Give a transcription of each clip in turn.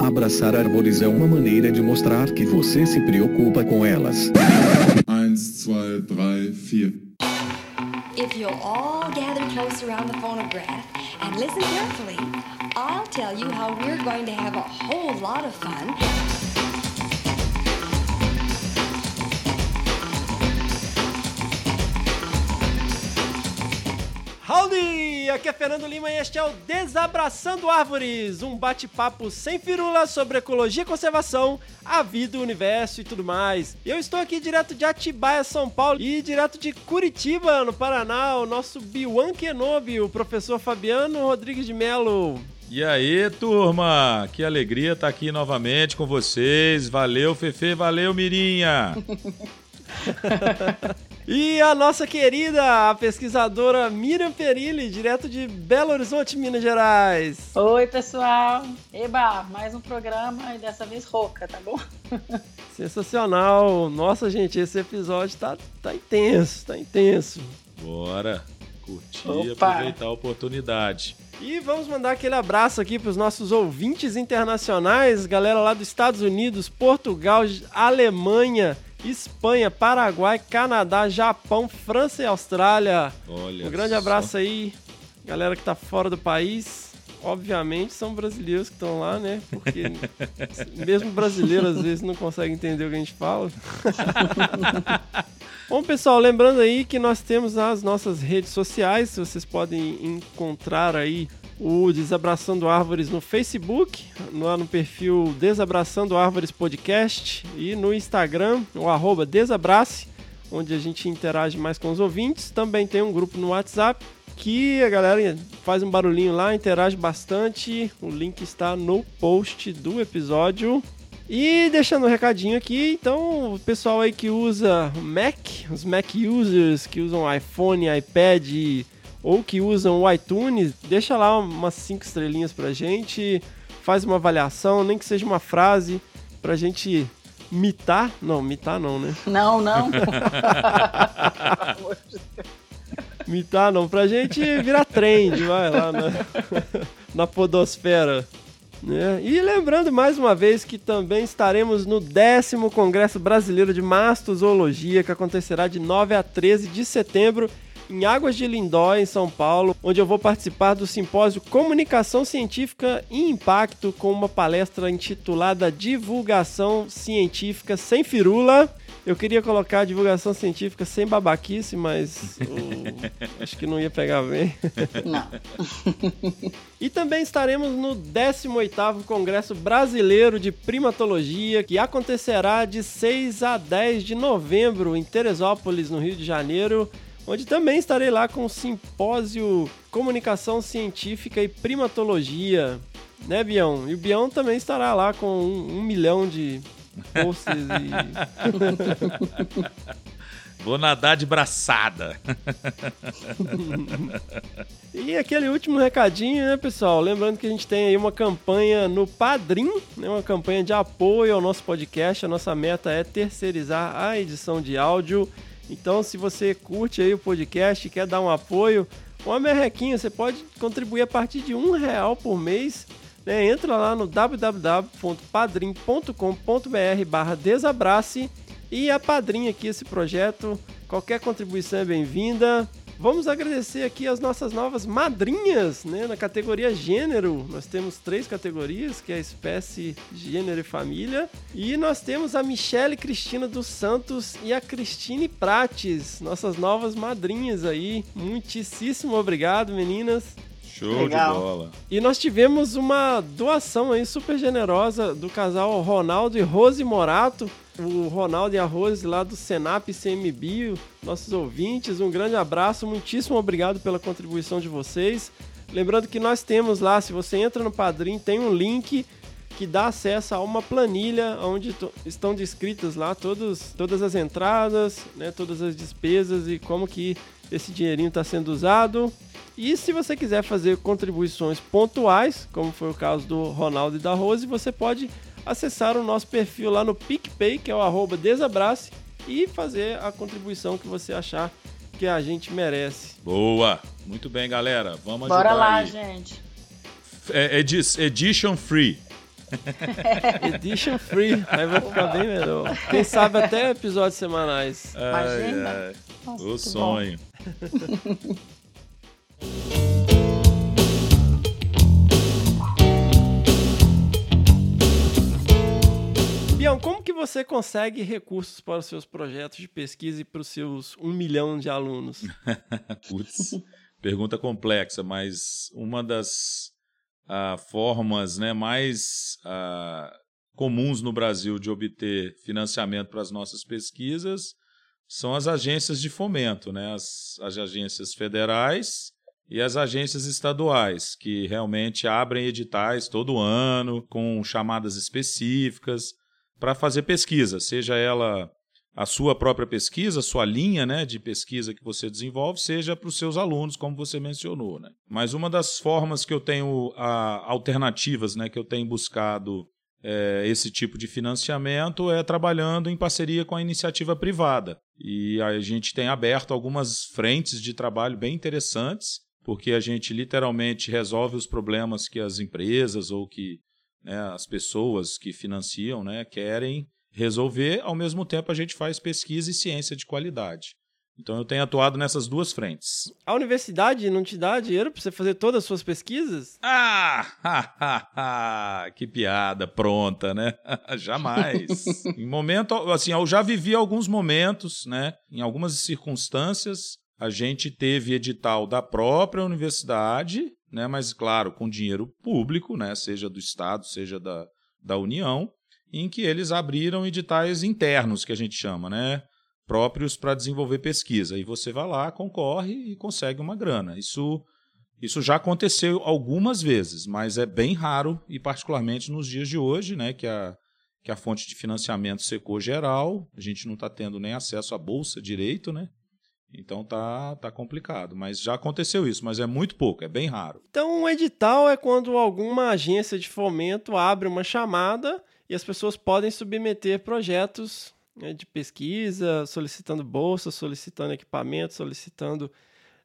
Abraçar árvores é uma maneira de mostrar que você se preocupa com elas. 1, 2, 3, 4. If you'll all gather close around the phonograph and listen carefully, I'll tell you how we're going to have a whole lot of fun. Howdy! Aqui é Fernando Lima e este é o Desabraçando Árvores, um bate-papo sem firula sobre ecologia e conservação, a vida, o universo e tudo mais. Eu estou aqui direto de Atibaia, São Paulo e direto de Curitiba, no Paraná, o nosso Biwan Kenobi, o professor Fabiano Rodrigues de Melo. E aí, turma? Que alegria estar aqui novamente com vocês. Valeu, Fefe, valeu, Mirinha. E a nossa querida a pesquisadora Miriam Perilli, direto de Belo Horizonte, Minas Gerais. Oi, pessoal. Eba, mais um programa e dessa vez rouca, tá bom? Sensacional. Nossa, gente, esse episódio tá, tá intenso, tá intenso. Bora curtir e aproveitar a oportunidade. E vamos mandar aquele abraço aqui para os nossos ouvintes internacionais, galera lá dos Estados Unidos, Portugal, Alemanha, Espanha, Paraguai, Canadá, Japão, França e Austrália. Olha Um grande só. abraço aí, galera que tá fora do país. Obviamente são brasileiros que estão lá, né? Porque mesmo brasileiro às vezes não consegue entender o que a gente fala. Bom, pessoal, lembrando aí que nós temos as nossas redes sociais, vocês podem encontrar aí o Desabraçando Árvores no Facebook, lá no perfil Desabraçando Árvores Podcast e no Instagram, o arroba Desabrace, onde a gente interage mais com os ouvintes. Também tem um grupo no WhatsApp que a galera faz um barulhinho lá, interage bastante. O link está no post do episódio. E deixando um recadinho aqui, então, o pessoal aí que usa Mac, os Mac users que usam iPhone, iPad ou que usam o iTunes, deixa lá umas 5 estrelinhas pra gente, faz uma avaliação, nem que seja uma frase pra gente mitar. Não, mitar não, né? Não, não. Mitar não, pra gente virar trend, vai lá na, na podosfera. Né? E lembrando mais uma vez que também estaremos no décimo Congresso Brasileiro de Mastozoologia, que acontecerá de 9 a 13 de setembro em Águas de Lindó, em São Paulo, onde eu vou participar do simpósio Comunicação Científica e Impacto com uma palestra intitulada Divulgação Científica sem firula. Eu queria colocar divulgação científica sem babaquice, mas o- acho que não ia pegar bem. Não. E também estaremos no 18º Congresso Brasileiro de Primatologia, que acontecerá de 6 a 10 de novembro em Teresópolis, no Rio de Janeiro, onde também estarei lá com o simpósio Comunicação Científica e Primatologia, né, Bião? E o Bião também estará lá com um, um milhão de posts e... Vou nadar de braçada. E aquele último recadinho, né, pessoal? Lembrando que a gente tem aí uma campanha no Padrim, né, uma campanha de apoio ao nosso podcast. A nossa meta é terceirizar a edição de áudio. Então, se você curte aí o podcast quer dar um apoio, uma merrequinha, você pode contribuir a partir de um real por mês. Né? Entra lá no www.padrim.com.br barra desabrace e apadrinha aqui esse projeto. Qualquer contribuição é bem-vinda. Vamos agradecer aqui as nossas novas madrinhas, né? Na categoria gênero, nós temos três categorias, que é espécie, gênero e família. E nós temos a Michele Cristina dos Santos e a Cristine Prates, nossas novas madrinhas aí. Muitíssimo obrigado, meninas. Show Legal. de bola. E nós tivemos uma doação aí super generosa do casal Ronaldo e Rose Morato. O Ronaldo e a Rose lá do Senap CMBio, nossos ouvintes, um grande abraço, muitíssimo obrigado pela contribuição de vocês. Lembrando que nós temos lá, se você entra no Padrim, tem um link que dá acesso a uma planilha onde estão descritas lá todos, todas as entradas, né, todas as despesas e como que esse dinheirinho está sendo usado. E se você quiser fazer contribuições pontuais, como foi o caso do Ronaldo e da Rose, você pode acessar o nosso perfil lá no PicPay, que é o arroba desabrace, e fazer a contribuição que você achar que a gente merece. Boa. Muito bem, galera. Vamos Bora ajudar lá, aí. gente. É, edi- edition free. Edition Free. Aí vai ficar bem melhor. Quem sabe até episódios semanais. Imagina. Ai, ai. Nossa, O que sonho. Bião, como que você consegue recursos para os seus projetos de pesquisa e para os seus um milhão de alunos? Putz, pergunta complexa, mas uma das ah, formas né, mais ah, comuns no Brasil de obter financiamento para as nossas pesquisas são as agências de fomento, né, as, as agências federais e as agências estaduais, que realmente abrem editais todo ano com chamadas específicas para fazer pesquisa, seja ela a sua própria pesquisa, sua linha né, de pesquisa que você desenvolve, seja para os seus alunos, como você mencionou. Né? Mas uma das formas que eu tenho, a, alternativas né, que eu tenho buscado é, esse tipo de financiamento é trabalhando em parceria com a iniciativa privada. E a gente tem aberto algumas frentes de trabalho bem interessantes, porque a gente literalmente resolve os problemas que as empresas ou que né, as pessoas que financiam né, querem resolver, ao mesmo tempo a gente faz pesquisa e ciência de qualidade. Então eu tenho atuado nessas duas frentes. A universidade não te dá dinheiro para você fazer todas as suas pesquisas? Ah, que piada pronta, né? Jamais. em momento, assim, eu já vivi alguns momentos, né? Em algumas circunstâncias, a gente teve edital da própria universidade, né? Mas claro, com dinheiro público, né? Seja do estado, seja da, da União, em que eles abriram editais internos, que a gente chama, né? Próprios para desenvolver pesquisa. E você vai lá, concorre e consegue uma grana. Isso, isso já aconteceu algumas vezes, mas é bem raro, e particularmente nos dias de hoje, né? Que a, que a fonte de financiamento secou geral, a gente não está tendo nem acesso à bolsa direito, né? Então tá, tá complicado. Mas já aconteceu isso, mas é muito pouco, é bem raro. Então, um edital é quando alguma agência de fomento abre uma chamada e as pessoas podem submeter projetos de pesquisa, solicitando bolsa, solicitando equipamento, solicitando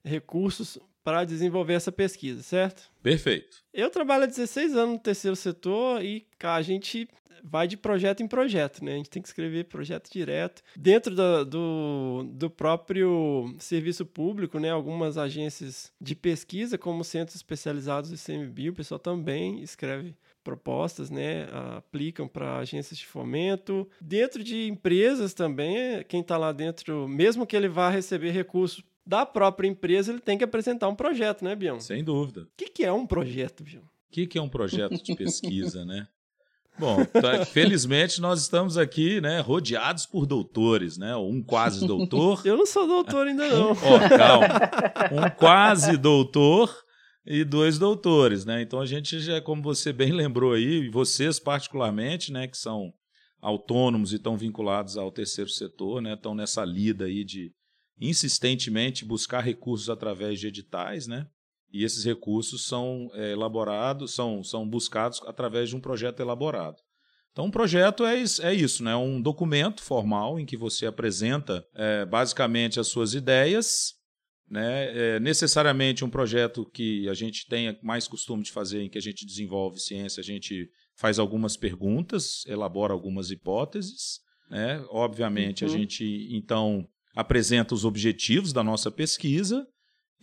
recursos para desenvolver essa pesquisa, certo? Perfeito. Eu trabalho há 16 anos no terceiro setor e a gente vai de projeto em projeto, né? A gente tem que escrever projeto direto. Dentro da, do, do próprio serviço público, né? Algumas agências de pesquisa, como centros especializados do ICMBio, o pessoal também escreve propostas, né, aplicam para agências de fomento. Dentro de empresas também, quem está lá dentro, mesmo que ele vá receber recursos da própria empresa, ele tem que apresentar um projeto, né, Bião? Sem dúvida. O que, que é um projeto, Bião? O que, que é um projeto de pesquisa, né? Bom, tá, felizmente nós estamos aqui, né, rodeados por doutores, né? Um quase doutor. Eu não sou doutor ainda não. Ó, calma. Um quase doutor e dois doutores, né? Então a gente já, como você bem lembrou aí, vocês particularmente, né, que são autônomos e estão vinculados ao terceiro setor, né, estão nessa lida aí de insistentemente buscar recursos através de editais, né? E esses recursos são é, elaborados, são, são buscados através de um projeto elaborado. Então, um projeto é, é isso, né? um documento formal em que você apresenta é, basicamente as suas ideias, né? É necessariamente um projeto que a gente tenha mais costume de fazer, em que a gente desenvolve ciência, a gente faz algumas perguntas, elabora algumas hipóteses. Né? Obviamente, uhum. a gente então apresenta os objetivos da nossa pesquisa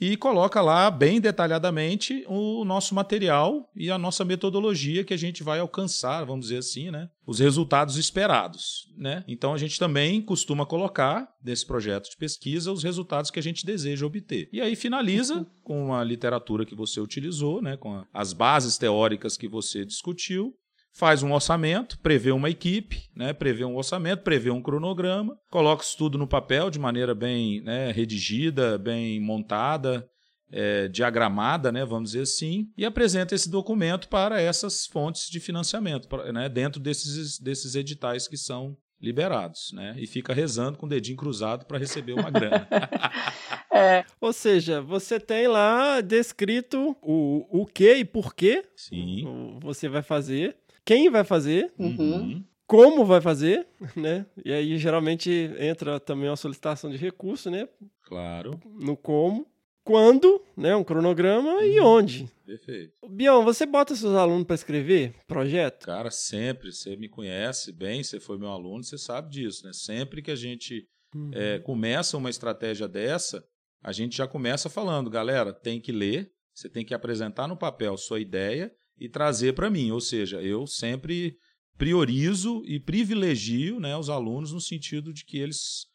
e coloca lá bem detalhadamente o nosso material e a nossa metodologia que a gente vai alcançar, vamos dizer assim, né? Os resultados esperados, né? Então a gente também costuma colocar nesse projeto de pesquisa os resultados que a gente deseja obter. E aí finaliza com a literatura que você utilizou, né? Com as bases teóricas que você discutiu faz um orçamento, prevê uma equipe, né, prevê um orçamento, prevê um cronograma, coloca isso tudo no papel de maneira bem né, redigida, bem montada, é, diagramada, né, vamos dizer assim, e apresenta esse documento para essas fontes de financiamento, né, dentro desses, desses editais que são liberados, né? E fica rezando com o dedinho cruzado para receber uma grana. é. Ou seja, você tem lá descrito o, o que e por que Sim. você vai fazer quem vai fazer, Uhum. como vai fazer, né? E aí geralmente entra também uma solicitação de recurso, né? Claro. No como. quando, né, um cronograma e onde. Perfeito. Bião, você bota seus alunos para escrever projeto? Cara, sempre, você me conhece bem, você foi meu aluno, você sabe disso, né? Sempre que a gente Uhum. é, começa uma estratégia dessa, a gente já começa falando, galera, tem que ler, você tem que apresentar no papel sua ideia e trazer para mim. Ou seja, eu sempre priorizo e privilegio né, os alunos no sentido de que eles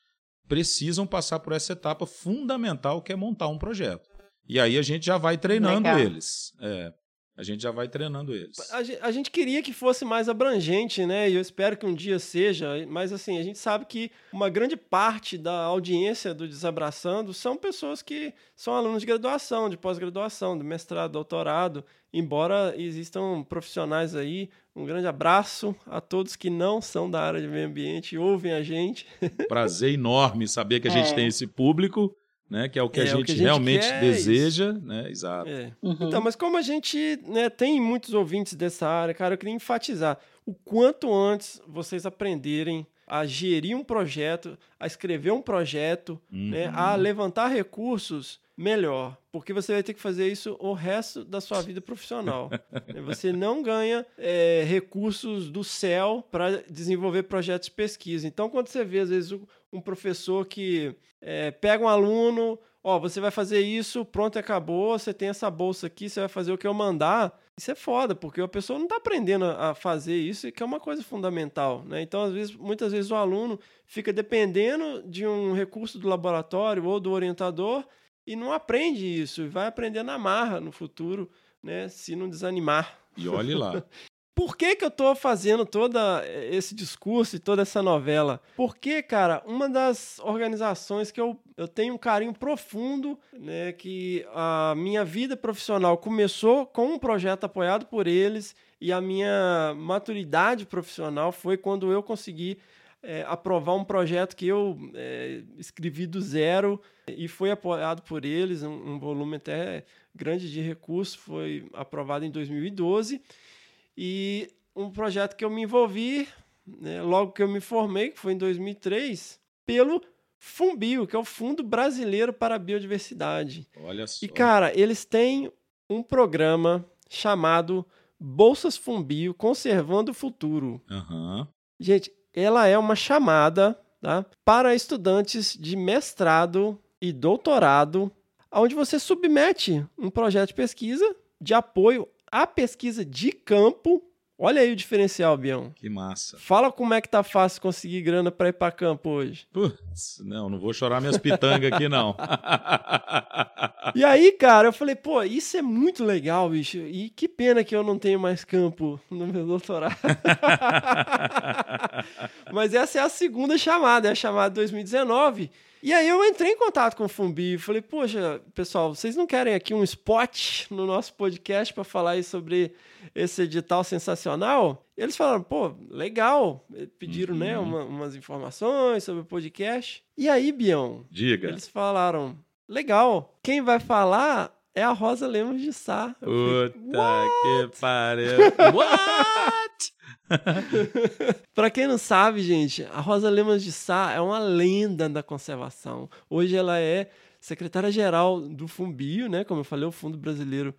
precisam passar por essa etapa fundamental que é montar um projeto. E aí a gente já vai treinando Legal. eles. É, a gente já vai treinando eles. A gen- a gente queria que fosse mais abrangente, né? E eu espero que um dia seja. Mas assim, a gente sabe que uma grande parte da audiência do Desabraçando são pessoas que são alunos de graduação, de pós-graduação, de mestrado, doutorado. Embora existam profissionais aí, um grande abraço a todos que não são da área de meio ambiente e ouvem a gente. Prazer enorme saber que a gente É. tem esse público, né? Que é o que, a, É, o gente que a gente realmente quer é deseja, né? Exato. É. Uhum. Então, mas como a gente né, tem muitos ouvintes dessa área, cara, eu queria enfatizar o quanto antes vocês aprenderem a gerir um projeto, a escrever um projeto, né, a levantar recursos, melhor. Porque você vai ter que fazer isso o resto da sua vida profissional. Né, você não ganha é, recursos do céu para desenvolver projetos de pesquisa. Então, quando você vê, às vezes, um- professor que é, pega um aluno, ó, você vai fazer isso, pronto, acabou, você tem essa bolsa aqui, você vai fazer o que eu mandar. Isso é foda, porque a pessoa não está aprendendo a fazer isso, que é uma coisa fundamental, né? Então, às vezes, muitas vezes o aluno fica dependendo de um recurso do laboratório ou do orientador e não aprende isso, e vai aprender na marra no futuro, né? Se não desanimar. E olhe lá. Por que, que eu tô fazendo todo esse discurso e toda essa novela? Porque, cara, uma das organizações que eu, eu tenho um carinho profundo, né, que a minha vida profissional começou com um projeto apoiado por eles e a minha maturidade profissional foi quando eu consegui é, aprovar um projeto que eu é, escrevi do zero e foi apoiado por eles, um, um volume até grande de recursos, foi aprovado em 2012 e um projeto que eu me envolvi, né, logo que eu me formei, que foi em 2003, pelo Fumbio, que é o Fundo Brasileiro para a Biodiversidade. Olha só. E, cara, eles têm um programa chamado Bolsas Fumbio Conservando o Futuro. Aham. Gente, ela é uma chamada tá, para estudantes de mestrado e doutorado, onde você submete um projeto de pesquisa de apoio à pesquisa de campo. Olha aí o diferencial, Bião. Que massa. Fala como é que tá fácil conseguir grana para ir para campo hoje. Putz, não, não vou chorar minhas pitangas aqui, não. E aí, cara, eu falei, pô, isso é muito legal, bicho. E que pena que eu não tenho mais campo no meu doutorado. Mas essa é a segunda chamada, é a chamada 2019. E aí eu entrei em contato com o Fumbi e falei, poxa, pessoal, vocês não querem aqui um spot no nosso podcast para falar aí sobre esse edital sensacional? E eles falaram, pô, legal. Pediram, né, uma- umas informações sobre o podcast. E aí, Bião, Diga. eles falaram, legal, quem vai falar é a Rosa Lemos de Sá. Eu Puta que pariu. What? Pra quem não sabe, gente, a Rosa Lemos de Sá é uma lenda da conservação. Hoje ela é secretária-geral do Fumbio, né? Como eu falei, o Fundo Brasileiro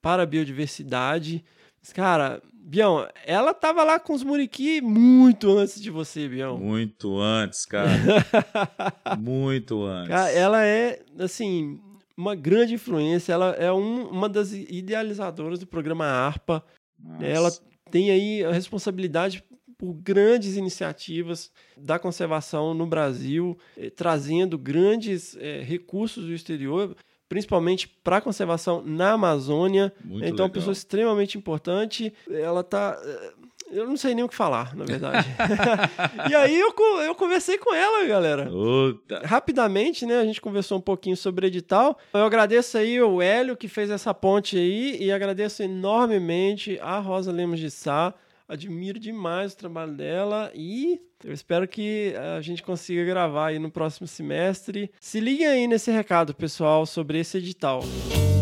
para a Biodiversidade. Mas, cara, Bião, ela tava lá com os muriqui muito antes de você, Bião. Muito antes, cara. Muito antes. Cara, ela é, assim, uma grande influência. Ela é um- uma das idealizadoras do programa ARPA. Nossa. Ela tem aí a responsabilidade por grandes iniciativas da conservação no Brasil, eh, trazendo grandes eh, recursos do exterior, principalmente para a conservação na Amazônia. Muito então, é uma legal. pessoa extremamente importante. Ela está. Eu não sei nem o que falar, na verdade. e aí eu, eu conversei com ela, galera Puta. rapidamente, né? A gente conversou um pouquinho sobre edital. Eu agradeço aí o Hélio que fez essa ponte aí e agradeço enormemente a Rosa Lemos de Sá. Admiro demais o trabalho dela e eu espero que a gente consiga gravar aí no próximo semestre. Se liguem aí nesse recado, pessoal, sobre esse edital. E,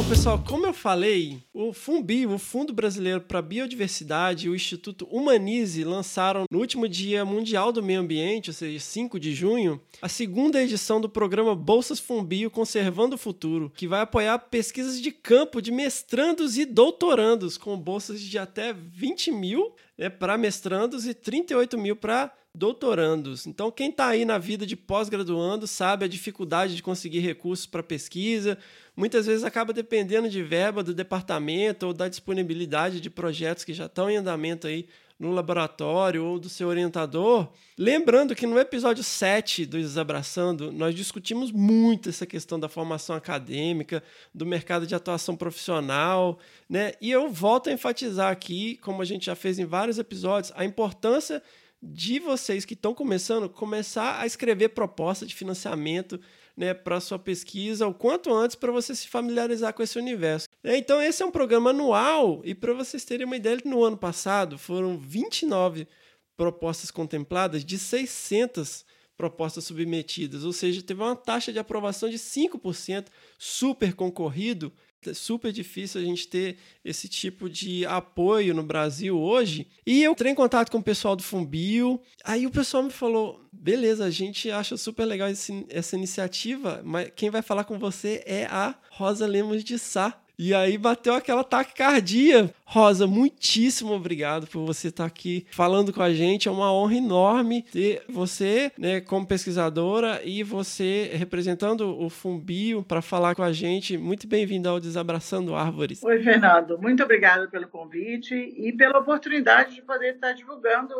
Então, pessoal, como eu falei, o FUNBI, o Fundo Brasileiro para a Biodiversidade, e o Instituto Humanize lançaram no último Dia Mundial do Meio Ambiente, ou seja, 5 de junho, a segunda edição do programa Bolsas FUNBio Conservando o Futuro, que vai apoiar pesquisas de campo de mestrandos e doutorandos, com bolsas de até 20 mil né, para mestrandos e 38 mil para doutorandos. Então, quem está aí na vida de pós-graduando sabe a dificuldade de conseguir recursos para pesquisa. Muitas vezes acaba dependendo de verba do departamento ou da disponibilidade de projetos que já estão em andamento aí no laboratório ou do seu orientador. Lembrando que no episódio 7 do Desabraçando, nós discutimos muito essa questão da formação acadêmica, do mercado de atuação profissional, né? E eu volto a enfatizar aqui, como a gente já fez em vários episódios, a importância de vocês que estão começando, começar a escrever proposta de financiamento né, para sua pesquisa o quanto antes para você se familiarizar com esse universo. É, então, esse é um programa anual, e para vocês terem uma ideia, no ano passado foram 29 propostas contempladas de 600 propostas submetidas, ou seja, teve uma taxa de aprovação de 5%, super concorrido. É super difícil a gente ter esse tipo de apoio no Brasil hoje. E eu entrei em contato com o pessoal do Fumbio. Aí o pessoal me falou: beleza, a gente acha super legal esse, essa iniciativa, mas quem vai falar com você é a Rosa Lemos de Sá. E aí bateu aquela taquicardia. Rosa, muitíssimo obrigado por você estar aqui falando com a gente. É uma honra enorme ter você, né, como pesquisadora e você representando o Fumbio para falar com a gente. Muito bem-vindo ao Desabraçando Árvores. Oi, Fernando. Muito obrigada pelo convite e pela oportunidade de poder estar divulgando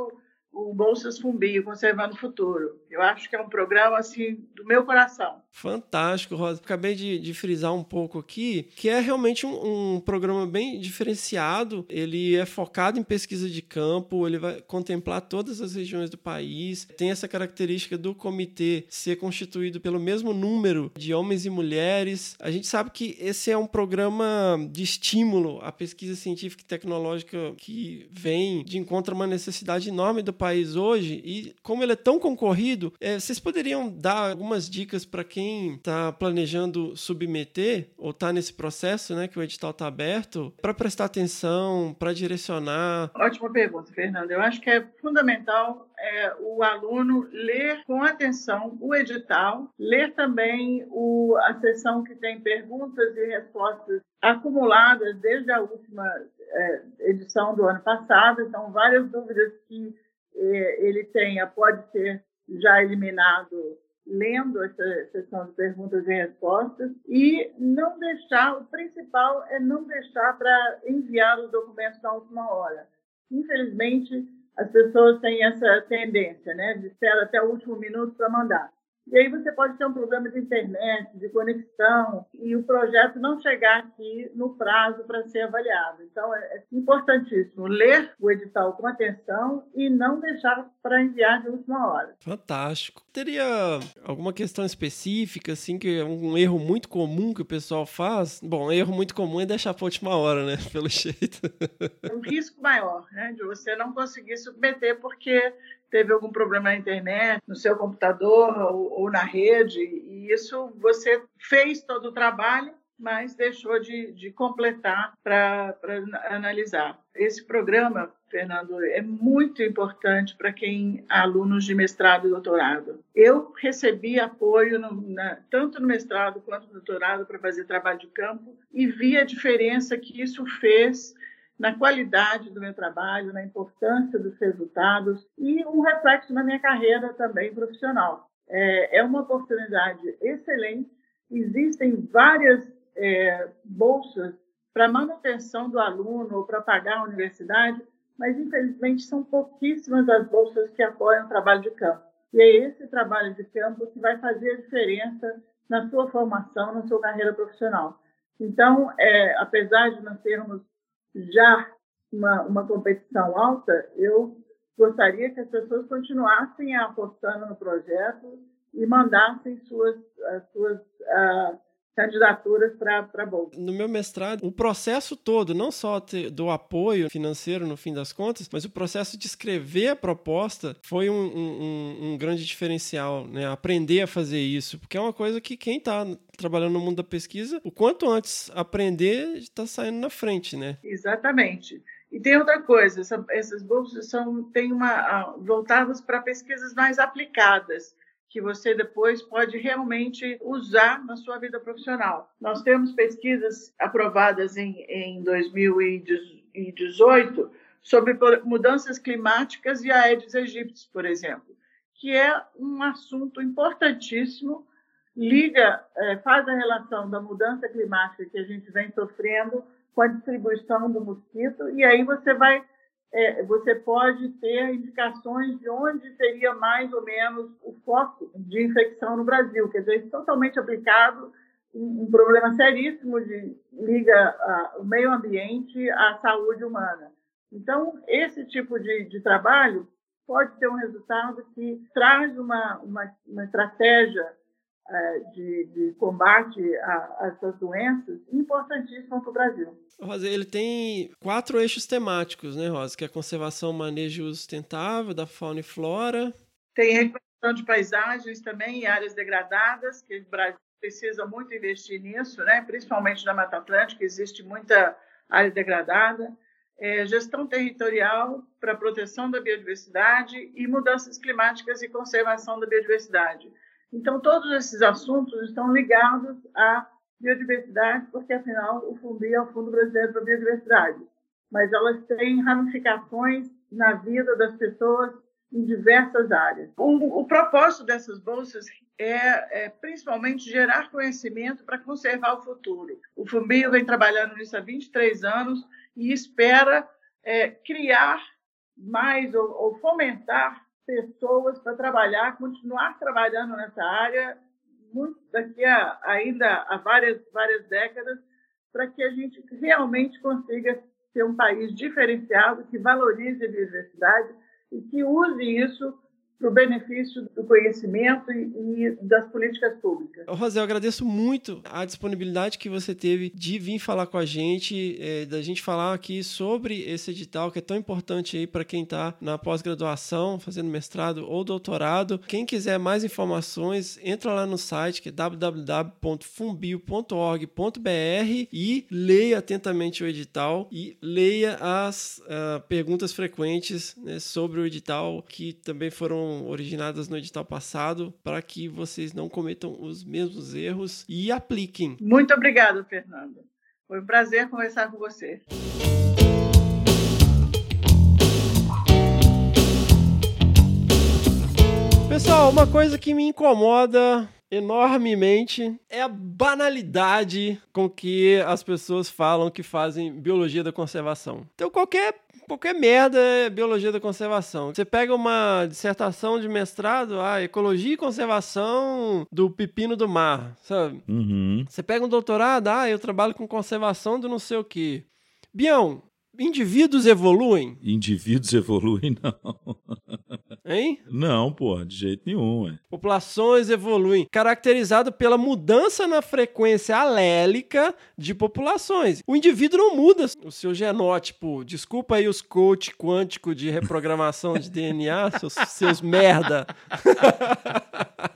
o Bolsas Fumbio, Conservando o Futuro. Eu acho que é um programa, assim, do meu coração. Fantástico, Rosa. Acabei de, de frisar um pouco aqui, que é realmente um, um, programa bem diferenciado. Ele é focado em pesquisa de campo, ele vai contemplar todas as regiões do país. Tem essa característica do comitê ser constituído pelo mesmo número de homens e mulheres. A gente sabe que esse é um programa de estímulo à pesquisa científica e tecnológica que vem de encontro a uma necessidade enorme do país hoje e como ele é tão concorrido, é, vocês poderiam dar algumas dicas para quem está planejando submeter ou está nesse processo, né, que o edital está aberto, para prestar atenção, para direcionar? Ótima pergunta, Fernando. Eu acho que é fundamental é, o aluno ler com atenção o edital, ler também o, a sessão que tem perguntas e respostas acumuladas desde a última é, edição do ano passado, então várias dúvidas que é, ele tenha, pode ser já eliminado lendo essa sessão de perguntas e respostas e não deixar, o principal é não deixar para enviar os documentos na última hora. Infelizmente, as pessoas têm essa tendência, né, de esperar até o último minuto para mandar. E aí você pode ter um problema de internet, de conexão, e o projeto não chegar aqui no prazo para ser avaliado. Então, é, é importantíssimo ler o edital com atenção e não deixar para enviar de última hora. Fantástico. Teria alguma questão específica, assim, que é um erro muito comum que o pessoal faz? Bom, erro muito comum é deixar para última hora, né? Pelo jeito. É um risco maior, né? De você não conseguir submeter porque teve algum problema na internet, no seu computador ou, ou na rede, e isso você fez todo o trabalho, mas deixou de, de completar para analisar. Esse programa, Fernando, é muito importante para quem é alunos de mestrado e doutorado. Eu recebi apoio no, na, tanto no mestrado quanto no doutorado para fazer trabalho de campo e vi a diferença que isso fez na qualidade do meu trabalho, na importância dos resultados e um reflexo na minha carreira também profissional. É, é uma oportunidade excelente. Existem várias é, bolsas para manutenção do aluno ou para pagar a universidade, mas infelizmente são pouquíssimas as bolsas que apoiam o trabalho de campo. E é esse trabalho de campo que vai fazer a diferença na sua formação, na sua carreira profissional. Então, é, apesar de nós termos já uma, uma competição alta, eu gostaria que as pessoas continuassem apostando no projeto e mandassem suas, as suas uh, candidaturas para Bolsa. No meu mestrado, o processo todo, não só do apoio financeiro no fim das contas, mas o processo de escrever a proposta foi um, um, um grande diferencial, né? Aprender a fazer isso, porque é uma coisa que quem está trabalhando no mundo da pesquisa, o quanto antes aprender, está saindo na frente, né? Exatamente. E tem outra coisa, essa, essas bolsas são tem uma voltadas para pesquisas mais aplicadas que você depois pode realmente usar na sua vida profissional. Nós temos pesquisas aprovadas em, em 2018 sobre mudanças climáticas e Aedes aegypti, por exemplo, que é um assunto importantíssimo, liga, é, faz a relação da mudança climática que a gente vem sofrendo com a distribuição do mosquito, e aí você vai é, você pode ter indicações de onde seria mais ou menos o foco de infecção no Brasil, quer dizer, totalmente aplicado um, um problema seríssimo de liga a, o meio ambiente à saúde humana. Então, esse tipo de, de trabalho pode ter um resultado que traz uma, uma, uma estratégia é, de, de, combate a, a, essas doenças importantíssima para o Brasil. Rosa, ele tem quatro eixos temáticos, né, Rosa? Que é conservação, manejo sustentável da fauna e flora. Tem recuperação de paisagens também e áreas degradadas, que o Brasil precisa muito investir nisso, né? principalmente na Mata Atlântica, existe muita área degradada. É, gestão territorial para proteção da biodiversidade e mudanças climáticas e conservação da biodiversidade. Então, todos esses assuntos estão ligados à biodiversidade, porque, afinal, o FUNBI é o Fundo Brasileiro para a Biodiversidade. Mas elas têm ramificações na vida das pessoas em diversas áreas. O, o propósito dessas bolsas é, é, principalmente gerar conhecimento para conservar o futuro. O FUNBI vem trabalhando nisso há 23 anos e espera é, criar mais ou, ou fomentar pessoas para trabalhar, continuar trabalhando nessa área, muito, daqui a ainda a várias, várias décadas, para que a gente realmente consiga ser um país diferenciado, que valorize a biodiversidade e que use isso para o benefício do conhecimento e, das políticas públicas. Rosé, eu agradeço muito a disponibilidade que você teve de vir falar com a gente, é, da gente falar aqui sobre esse edital que é tão importante aí para quem está na pós-graduação, fazendo mestrado ou doutorado. Quem quiser mais informações, entra lá no site que é www.fumbio.org.br e leia atentamente o edital e leia as uh, perguntas frequentes né, sobre o edital que também foram originadas no edital passado para que vocês não cometam os mesmos erros e apliquem. Muito obrigado, Fernando. Foi um prazer conversar com você. Pessoal, uma coisa que me incomoda enormemente é a banalidade com que as pessoas falam que fazem biologia da conservação. Então, qualquer qualquer merda é biologia da conservação. Você pega uma dissertação de mestrado, ah, ecologia e conservação do pepino do mar, sabe? Uhum. Você pega um doutorado, ah, eu trabalho com conservação do não sei o quê. Bião, indivíduos evoluem? Indivíduos evoluem, não. Hein? Não, pô, de jeito nenhum. Ué. Populações evoluem, caracterizado pela mudança na frequência alélica de populações. O indivíduo não muda o seu genótipo. Desculpa aí os coach quântico de reprogramação de DNA, seus, seus merda.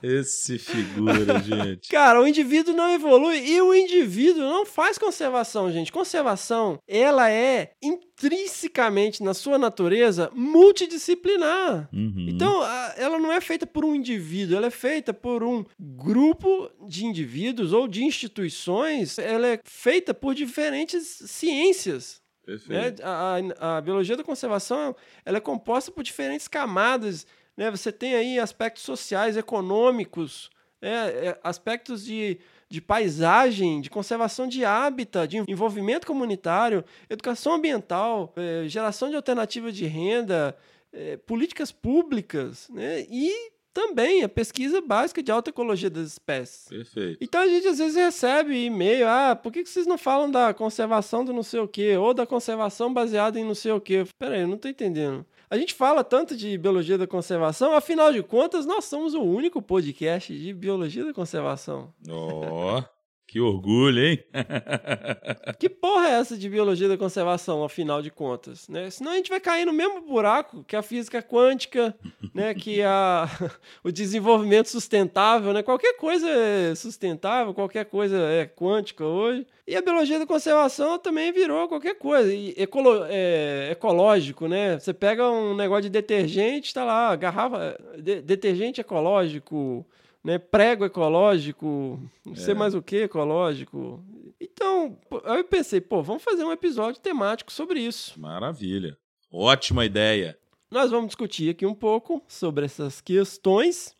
Esse figura, gente. Cara, o indivíduo não evolui e o indivíduo não faz conservação, gente. Conservação, ela é intrinsecamente na sua natureza multidisciplinar. Uhum. Então, ela não é feita por um indivíduo, ela é feita por um grupo de indivíduos ou de instituições. Ela é feita por diferentes ciências. Né? A, a, a, biologia da conservação ela é composta por diferentes camadas. Né? Você tem aí aspectos sociais, econômicos, né? aspectos de de paisagem, de conservação de hábitat, de envolvimento comunitário, educação ambiental, é, geração de alternativas de renda, é, políticas públicas, né? E também a pesquisa básica de alta ecologia das espécies. Perfeito. Então a gente às vezes recebe e-mail, ah, por que vocês não falam da conservação do não sei o quê, ou da conservação baseada em não sei o quê? Peraí, eu não estou entendendo. A gente fala tanto de biologia da conservação, afinal de contas, nós somos o único podcast de biologia da conservação. Ó. Oh. Que orgulho, hein? Que porra é essa de biologia da conservação, afinal de contas? Né? Senão a gente vai cair no mesmo buraco que a física quântica, né? que a, o desenvolvimento sustentável, né? Qualquer coisa é sustentável, qualquer coisa é quântica hoje. E a biologia da conservação também virou qualquer coisa. E ecolo, é, ecológico, né? Você pega um negócio de detergente, tá lá, garrafa, de, detergente ecológico, né? Prego ecológico, não sei É. mais o que ecológico. Então, eu pensei, pô, vamos fazer um episódio temático sobre isso. Maravilha. Ótima ideia. Nós vamos discutir aqui um pouco sobre essas questões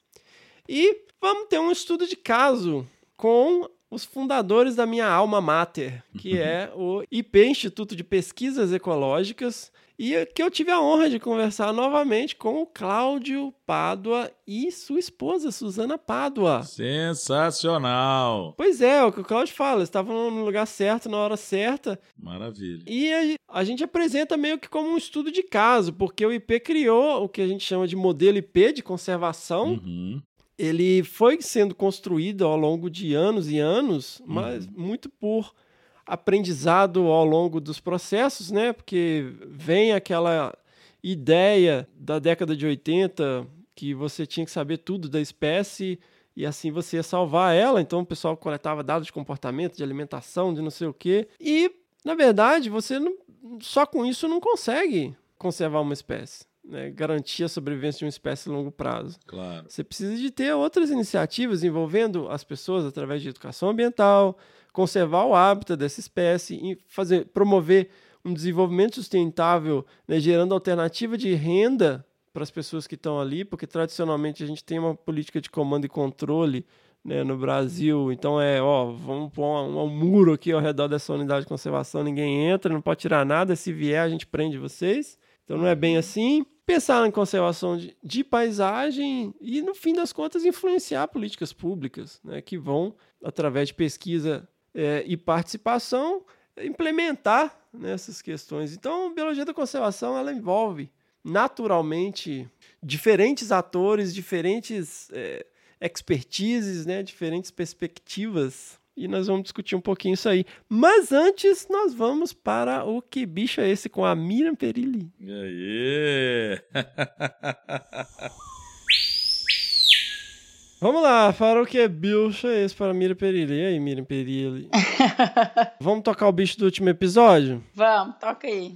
e vamos ter um estudo de caso com os fundadores da minha alma mater, que é o IP Instituto de Pesquisas Ecológicas, e que eu tive a honra de conversar novamente com o Cláudio Pádua e sua esposa, Suzana Pádua. Sensacional. Pois é, o que o Cláudio fala, eles estavam no lugar certo, na hora certa, Maravilha. e a, a gente apresenta meio que como um estudo de caso, porque o IP criou o que a gente chama de modelo IP de conservação. Uhum. Ele foi sendo construído ao longo de anos e anos, mas muito por aprendizado ao longo dos processos, né? Porque vem aquela ideia da década de 80 que você tinha que saber tudo da espécie e assim você ia salvar ela. Então o pessoal coletava dados de comportamento, de alimentação, de não sei o quê. E, na verdade, você não, só com isso não consegue conservar uma espécie, né? garantir a sobrevivência de uma espécie a longo prazo. Claro. Você precisa de ter outras iniciativas envolvendo as pessoas através de educação ambiental, conservar o hábitat dessa espécie e fazer, promover um desenvolvimento sustentável, né, gerando alternativa de renda para as pessoas que estão ali, porque tradicionalmente a gente tem uma política de comando e controle né, no Brasil. Então é, ó, vamos pôr um, um muro aqui ao redor dessa unidade de conservação, ninguém entra, não pode tirar nada, se vier a gente prende vocês. Então não é bem assim. Pensar em conservação de, de paisagem e, no fim das contas, influenciar políticas públicas, né, que vão, através de pesquisa é, e participação, implementar né, essas questões. Então, biologia da conservação ela envolve naturalmente diferentes atores, diferentes é, expertises, né, diferentes perspectivas. E nós vamos discutir um pouquinho isso aí. Mas antes, nós vamos para o Que Bicho é Esse com a Miriam Perilli. E aí? Vamos lá, para o Que Bicho é Esse para Miriam Perilli. E aí, Miriam Perilli? vamos tocar o bicho do último episódio? Vamos, toca aí.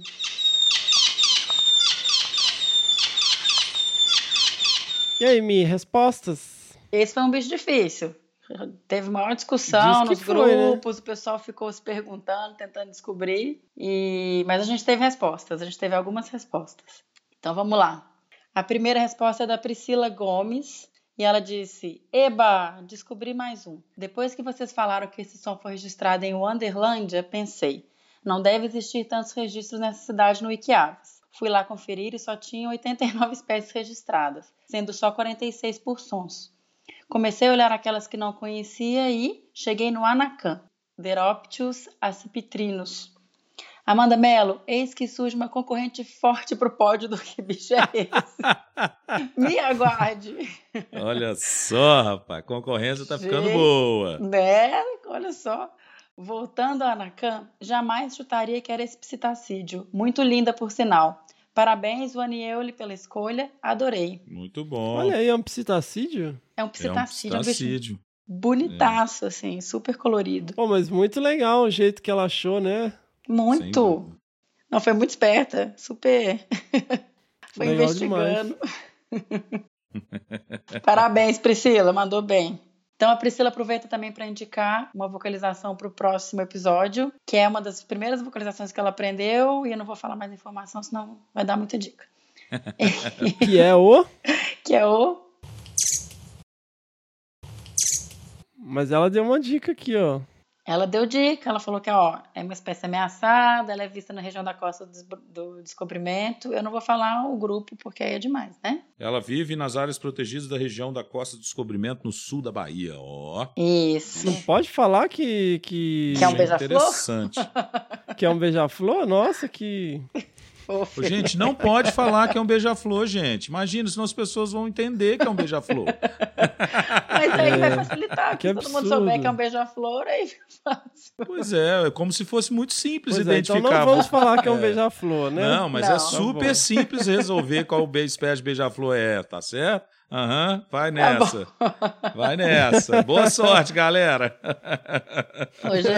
E aí, Mi, respostas? Esse foi um bicho difícil. Teve maior discussão nos foi, né? grupos, o pessoal ficou se perguntando, tentando descobrir. E... Mas a gente teve respostas, a gente teve algumas respostas. Então vamos lá. A primeira resposta é da Priscila Gomes. E ela disse: Eba, descobri mais um. Depois que vocês falaram que esse som foi registrado em Wanderlândia, pensei: não deve existir tantos registros nessa cidade no Wikiaves. Fui lá conferir e só tinha 89 espécies registradas, sendo só 46 por sons. Comecei a olhar aquelas que não conhecia e cheguei no Anacan, Deroptius acipitrinus. Amanda Mello, eis que surge uma concorrente forte pro pódio do que bicho é esse? Me aguarde. Olha só, rapaz. A concorrência tá ficando Gente. boa. Né? Olha só. Voltando ao Anacan, jamais chutaria que era esse psitacídeo. Muito linda, por sinal. Parabéns, Vanieuli, pela escolha. Adorei. Muito bom. Olha aí, é um psitacídeo? É um é um psitacídeo, é um pistacídeo. bonitaço, assim, super colorido. Pô, mas muito legal o jeito que ela achou, né? Muito. Não, foi muito esperta. Super. foi Legal investigando. Parabéns, Priscila. Mandou bem. Então a Priscila aproveita também para indicar uma vocalização para o próximo episódio, que é uma das primeiras vocalizações que ela aprendeu, e eu não vou falar mais informação, senão vai dar muita dica. Que é o. Que é o. Mas ela deu uma dica aqui, ó. Ela deu dica, ela falou que ó, é uma espécie ameaçada, ela é vista na região da costa do, des- do descobrimento. Eu não vou falar o grupo porque aí é demais, né? Ela vive nas áreas protegidas da região da Costa do Descobrimento, no sul da Bahia. Ó. Isso. Não pode falar que. Que, Que é um beija-flor? Interessante. que é um beija-flor? Nossa, que. Fofo. Gente, não pode falar que é um beija-flor, gente. Imagina, senão as pessoas vão entender que é um beija-flor. Mas aí vai facilitar, que se todo mundo absurdo. souber que é um beija-flor, aí fica fácil. Pois é, é como se fosse muito simples Pois é, então identificar. não vamos falar que é um É. beija-flor, né? Não, mas Não. é super simples resolver qual espécie de beija-flor é, tá certo? Aham, vai Tá nessa. vai nessa. Boa sorte, galera. Hoje,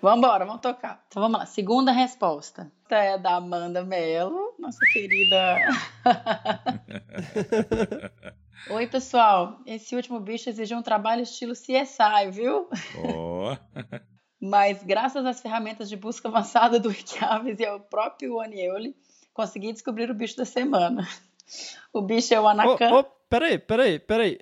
vamos embora, vamos tocar. Então vamos lá, segunda resposta. Esta é da Amanda Mello, nossa querida. Oi, pessoal. Esse último bicho exigiu um trabalho estilo CSI, viu? Ó, Mas graças às ferramentas de busca avançada do Wikiaves e ao próprio Onioli, consegui descobrir o bicho da semana. O bicho é o Anacan. ô, peraí, peraí, peraí.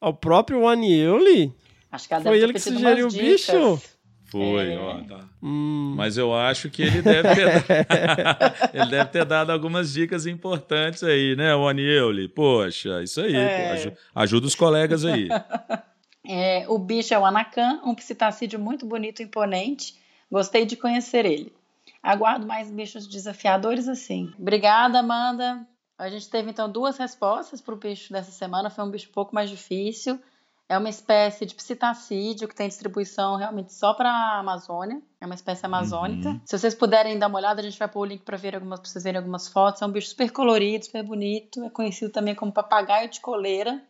O próprio Anioli? Acho que ela foi deve ele que sugeriu o bicho? foi, É. ó, tá. Hum, Mas eu acho que ele deve ter, ele deve ter dado algumas dicas importantes aí, né, o Anieli? Poxa, isso aí, É. pô, aju- ajuda os colegas aí. É, o bicho é o Anacan, um psitacídeo muito bonito e imponente. Gostei de conhecer ele. Aguardo mais bichos desafiadores assim. Obrigada, Amanda. A gente teve então duas respostas para o bicho dessa semana. Foi um bicho um pouco mais difícil. É uma espécie de psitacídeo que tem distribuição realmente só para a Amazônia. É uma espécie amazônica. Uhum. Se vocês puderem dar uma olhada, a gente vai pôr o link para ver algumas, para vocês verem algumas fotos. É um bicho super colorido, super bonito. É conhecido também como papagaio de coleira.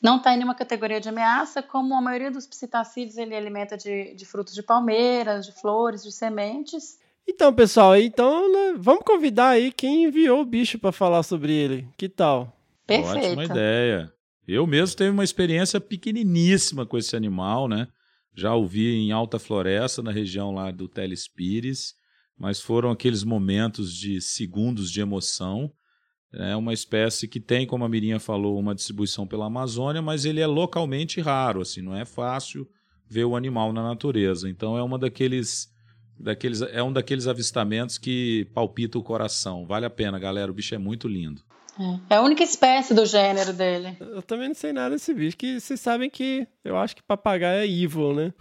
Não está em nenhuma categoria de ameaça, como a maioria dos psitacídeos ele alimenta de, de frutos de palmeiras, de flores, de sementes. Então, pessoal, então né, vamos convidar aí quem enviou o bicho pra falar sobre ele. Que tal? Ótima Perfeito. ideia. Eu mesmo tive uma experiência pequeniníssima com esse animal, né? Já o vi em alta floresta, na região lá do Telespires, mas foram aqueles momentos de segundos de emoção. É uma espécie que tem, como a Mirinha falou, uma distribuição pela Amazônia, mas ele é localmente raro, assim, não é fácil ver o animal na natureza. Então é uma daqueles, daqueles é um daqueles avistamentos que palpita o coração. Vale a pena, galera. O bicho é muito lindo. É a única espécie do gênero dele. Eu também não sei nada desse bicho, que vocês sabem que eu acho que papagaio é evil, né?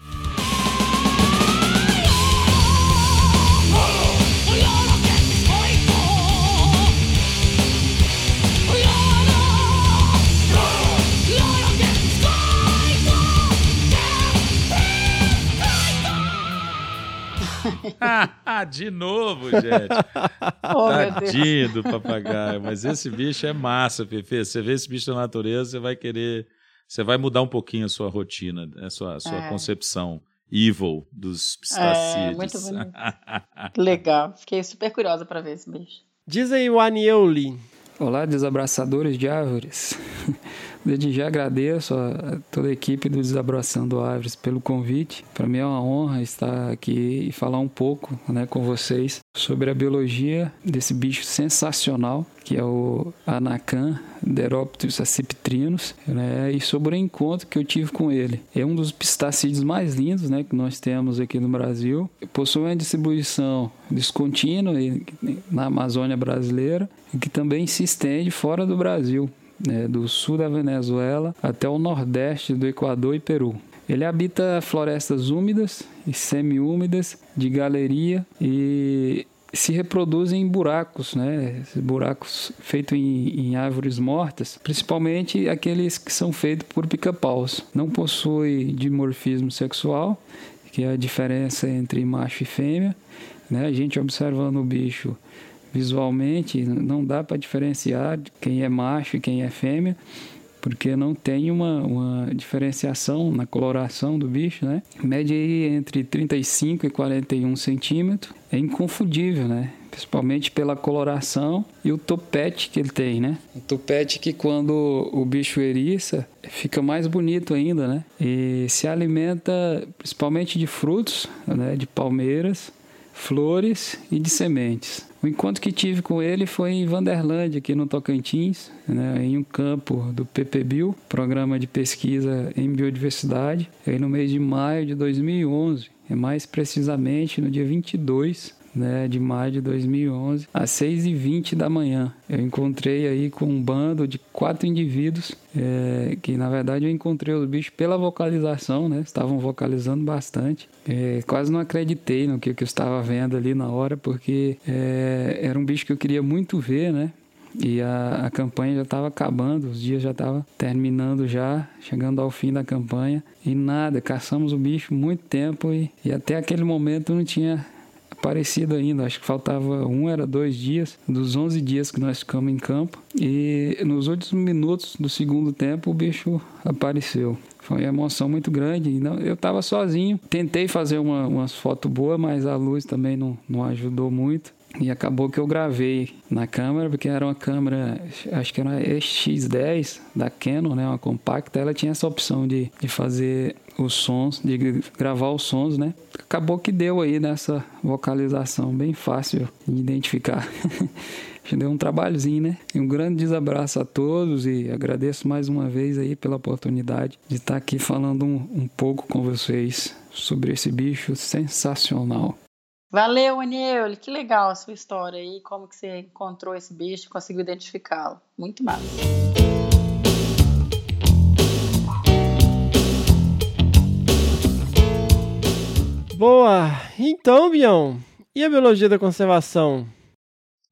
De novo, gente. Oh. Tadinho do papagaio. Mas esse bicho é massa, Fefe. Você vê esse bicho na natureza, você vai querer. Você vai mudar um pouquinho a sua rotina, a sua, a sua É. concepção evil dos É, pistacídeos. muito bonito. Legal. Fiquei super curiosa para ver esse bicho. Diz aí o Anioli. Olá, desabraçadores de árvores. Desde já agradeço a toda a equipe do Desabraçando Árvores pelo convite. Para mim é uma honra estar aqui e falar um pouco né, com vocês sobre a biologia desse bicho sensacional, que é o Anacan Deroptus acipitrinus, né, e sobre o encontro que eu tive com ele. É um dos pistacídeos mais lindos né, que nós temos aqui no Brasil. Possui uma distribuição descontínua na Amazônia brasileira e que também se estende fora do Brasil, né, do sul da Venezuela até o nordeste do Equador e Peru. Ele habita florestas úmidas e semiúmidas de galeria e se reproduzem em buracos, né? Buracos feitos em, em árvores mortas, principalmente aqueles que são feitos por pica-paus. Não possui dimorfismo sexual, que é a diferença entre macho e fêmea. Né? A gente observando o bicho visualmente, não dá para diferenciar quem é macho e quem é fêmea, porque não tem uma, uma diferenciação na coloração do bicho, né? Mede aí entre 35 e 41 centímetros, é inconfundível, né? Principalmente pela coloração e o topete que ele tem, né? O topete que quando o bicho eriça fica mais bonito ainda, né? E se alimenta principalmente de frutos, né? De palmeiras, flores e de sementes. O encontro que tive com ele foi em Vanderlândia, aqui no Tocantins, né, em um campo do PPBio, Programa de Pesquisa em Biodiversidade, aí no mês de maio de 2011, e mais precisamente no dia 22 né, de maio de 2011, às 6h20 da manhã. Eu encontrei aí com um bando de quatro indivíduos, é, que na verdade eu encontrei os bichos pela vocalização, né, estavam vocalizando bastante. É, quase não acreditei no que, que eu estava vendo ali na hora, porque é, era um bicho que eu queria muito ver, né? E a, a campanha já estava acabando, os dias já estavam terminando já, chegando ao fim da campanha. E nada, caçamos o bicho muito tempo e, e até aquele momento não tinha parecido ainda. Acho que faltava um, era dois dias, dos 11 dias que nós ficamos em campo. E nos últimos minutos do segundo tempo, o bicho apareceu. Foi uma emoção muito grande. Eu estava sozinho. Tentei fazer uma, umas fotos boas, mas a luz também não, não ajudou muito. E acabou que eu gravei na câmera, porque era uma câmera, acho que era uma X10 da Canon, né, uma compacta. Ela tinha essa opção de, de fazer os sons, de gravar os sons, né? Acabou que deu aí nessa vocalização, bem fácil de identificar. Deu um trabalhozinho, né? Um grande desabraço a todos e agradeço mais uma vez aí pela oportunidade de estar aqui falando um, um pouco com vocês sobre esse bicho sensacional. Valeu, Aniel. Que legal a sua história aí, como que você encontrou esse bicho e conseguiu identificá-lo. Muito massa. Boa! Então, Bião, e a biologia da conservação?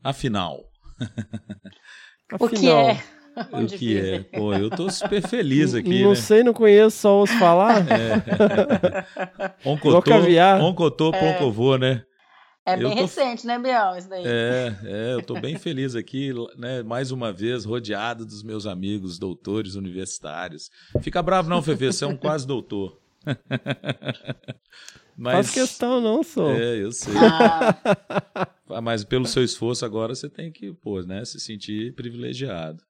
Afinal. O que é? O que é? Pô, eu tô super feliz aqui, Não né? sei, não conheço, só ouço falar. É. Oncotô, oncotô, poncovô, né? É Eu bem tô- recente, né, Biel? Isso daí. É, é, eu tô bem feliz aqui, né? Mais uma vez, rodeado dos meus amigos doutores universitários. Fica bravo não, Fefe, você é um quase doutor. Faz questão, não, sou. É, eu sei. Ah, Ah, Mas pelo seu esforço agora você tem que, pô, né, se sentir privilegiado.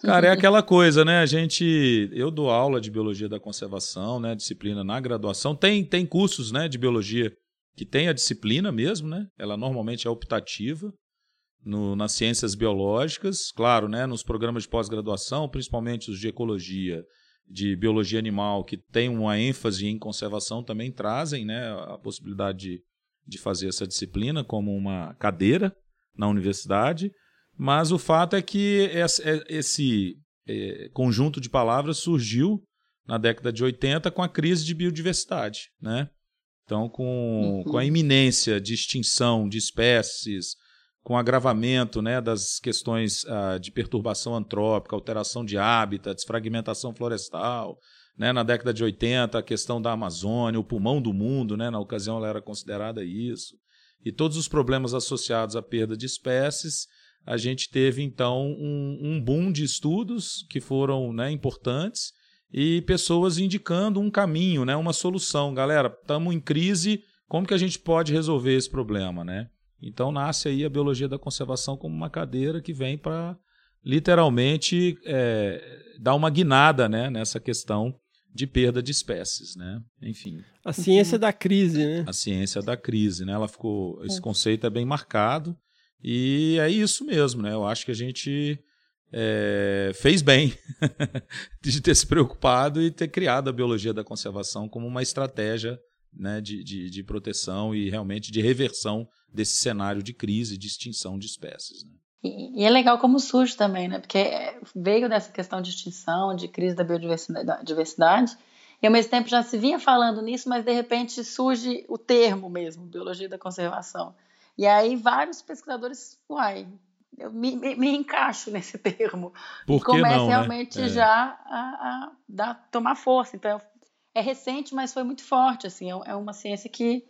Cara, é aquela coisa, né? A gente, eu dou aula de biologia da conservação, né, disciplina na graduação. Tem tem cursos, né, de biologia que tem a disciplina mesmo, né? Ela normalmente é optativa no, nas ciências biológicas, claro, né, nos programas de pós-graduação, principalmente os de ecologia, de biologia animal, que tem uma ênfase em conservação, também trazem, né, a possibilidade de de fazer essa disciplina como uma cadeira na universidade, mas o fato é que esse, esse eh, conjunto de palavras surgiu na década de 80 com a crise de biodiversidade, né? Então, com, com a iminência de extinção de espécies, com o agravamento né, das questões ah, de perturbação antrópica, alteração de hábitats, fragmentação florestal, né, na década de 80, a questão da Amazônia, o pulmão do mundo, né, na ocasião ela era considerada isso, e todos os problemas associados à perda de espécies, a gente teve então um, um boom de estudos que foram né, importantes e pessoas indicando um caminho, né, uma solução. Galera, estamos em crise, como que a gente pode resolver esse problema? Né? Então nasce aí a biologia da conservação como uma cadeira que vem para literalmente é, dar uma guinada né, nessa questão de perda de espécies, né? Enfim, A ciência da crise, né? a ciência da crise, né? Ela ficou, esse conceito é bem marcado e é isso mesmo, né? Eu acho que a gente é, fez bem de ter se preocupado e ter criado a biologia da conservação como uma estratégia né, de, de, de proteção e realmente de reversão desse cenário de crise, de extinção de espécies. Né? E, é legal como surge também, né? Porque veio dessa questão de extinção, de crise da biodiversidade, da diversidade, e ao mesmo tempo já se vinha falando nisso, mas de repente surge o termo mesmo, biologia da conservação. E aí vários pesquisadores, uai, eu me, me, me encaixo nesse termo. Por e que começa não, né? realmente É. já a, a dar, tomar força. Então, é recente, mas foi muito forte. Assim, é, é uma ciência que,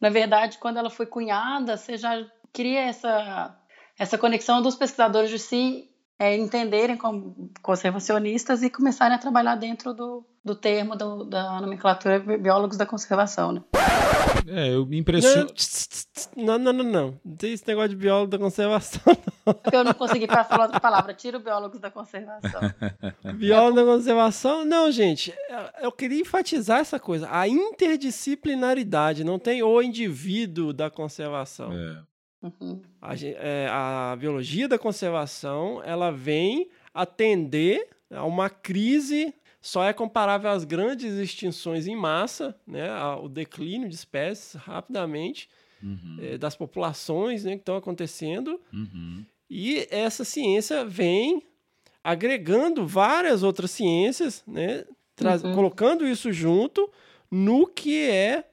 na verdade, quando ela foi cunhada, você já cria essa, essa conexão dos pesquisadores de se é, entenderem como conservacionistas e começarem a trabalhar dentro do, do termo do, da nomenclatura biólogos da conservação. Né? É, eu me impressiono. Não, não, não, não. Não tem esse negócio de biólogo da conservação. Porque eu não consegui passar outra palavra. Tira o biólogos da conservação. Biólogo da conservação, não, gente. Eu queria enfatizar essa coisa. A interdisciplinaridade, não tem o indivíduo da conservação. É. Uhum. A, é, a biologia da conservação, ela vem atender a uma crise, só é comparável às grandes extinções em massa, né, a- o declínio de espécies rapidamente Uhum, eh, das populações né, que estão acontecendo. uhum. E essa ciência vem agregando várias outras ciências, né, Uhum. colocando isso junto no que é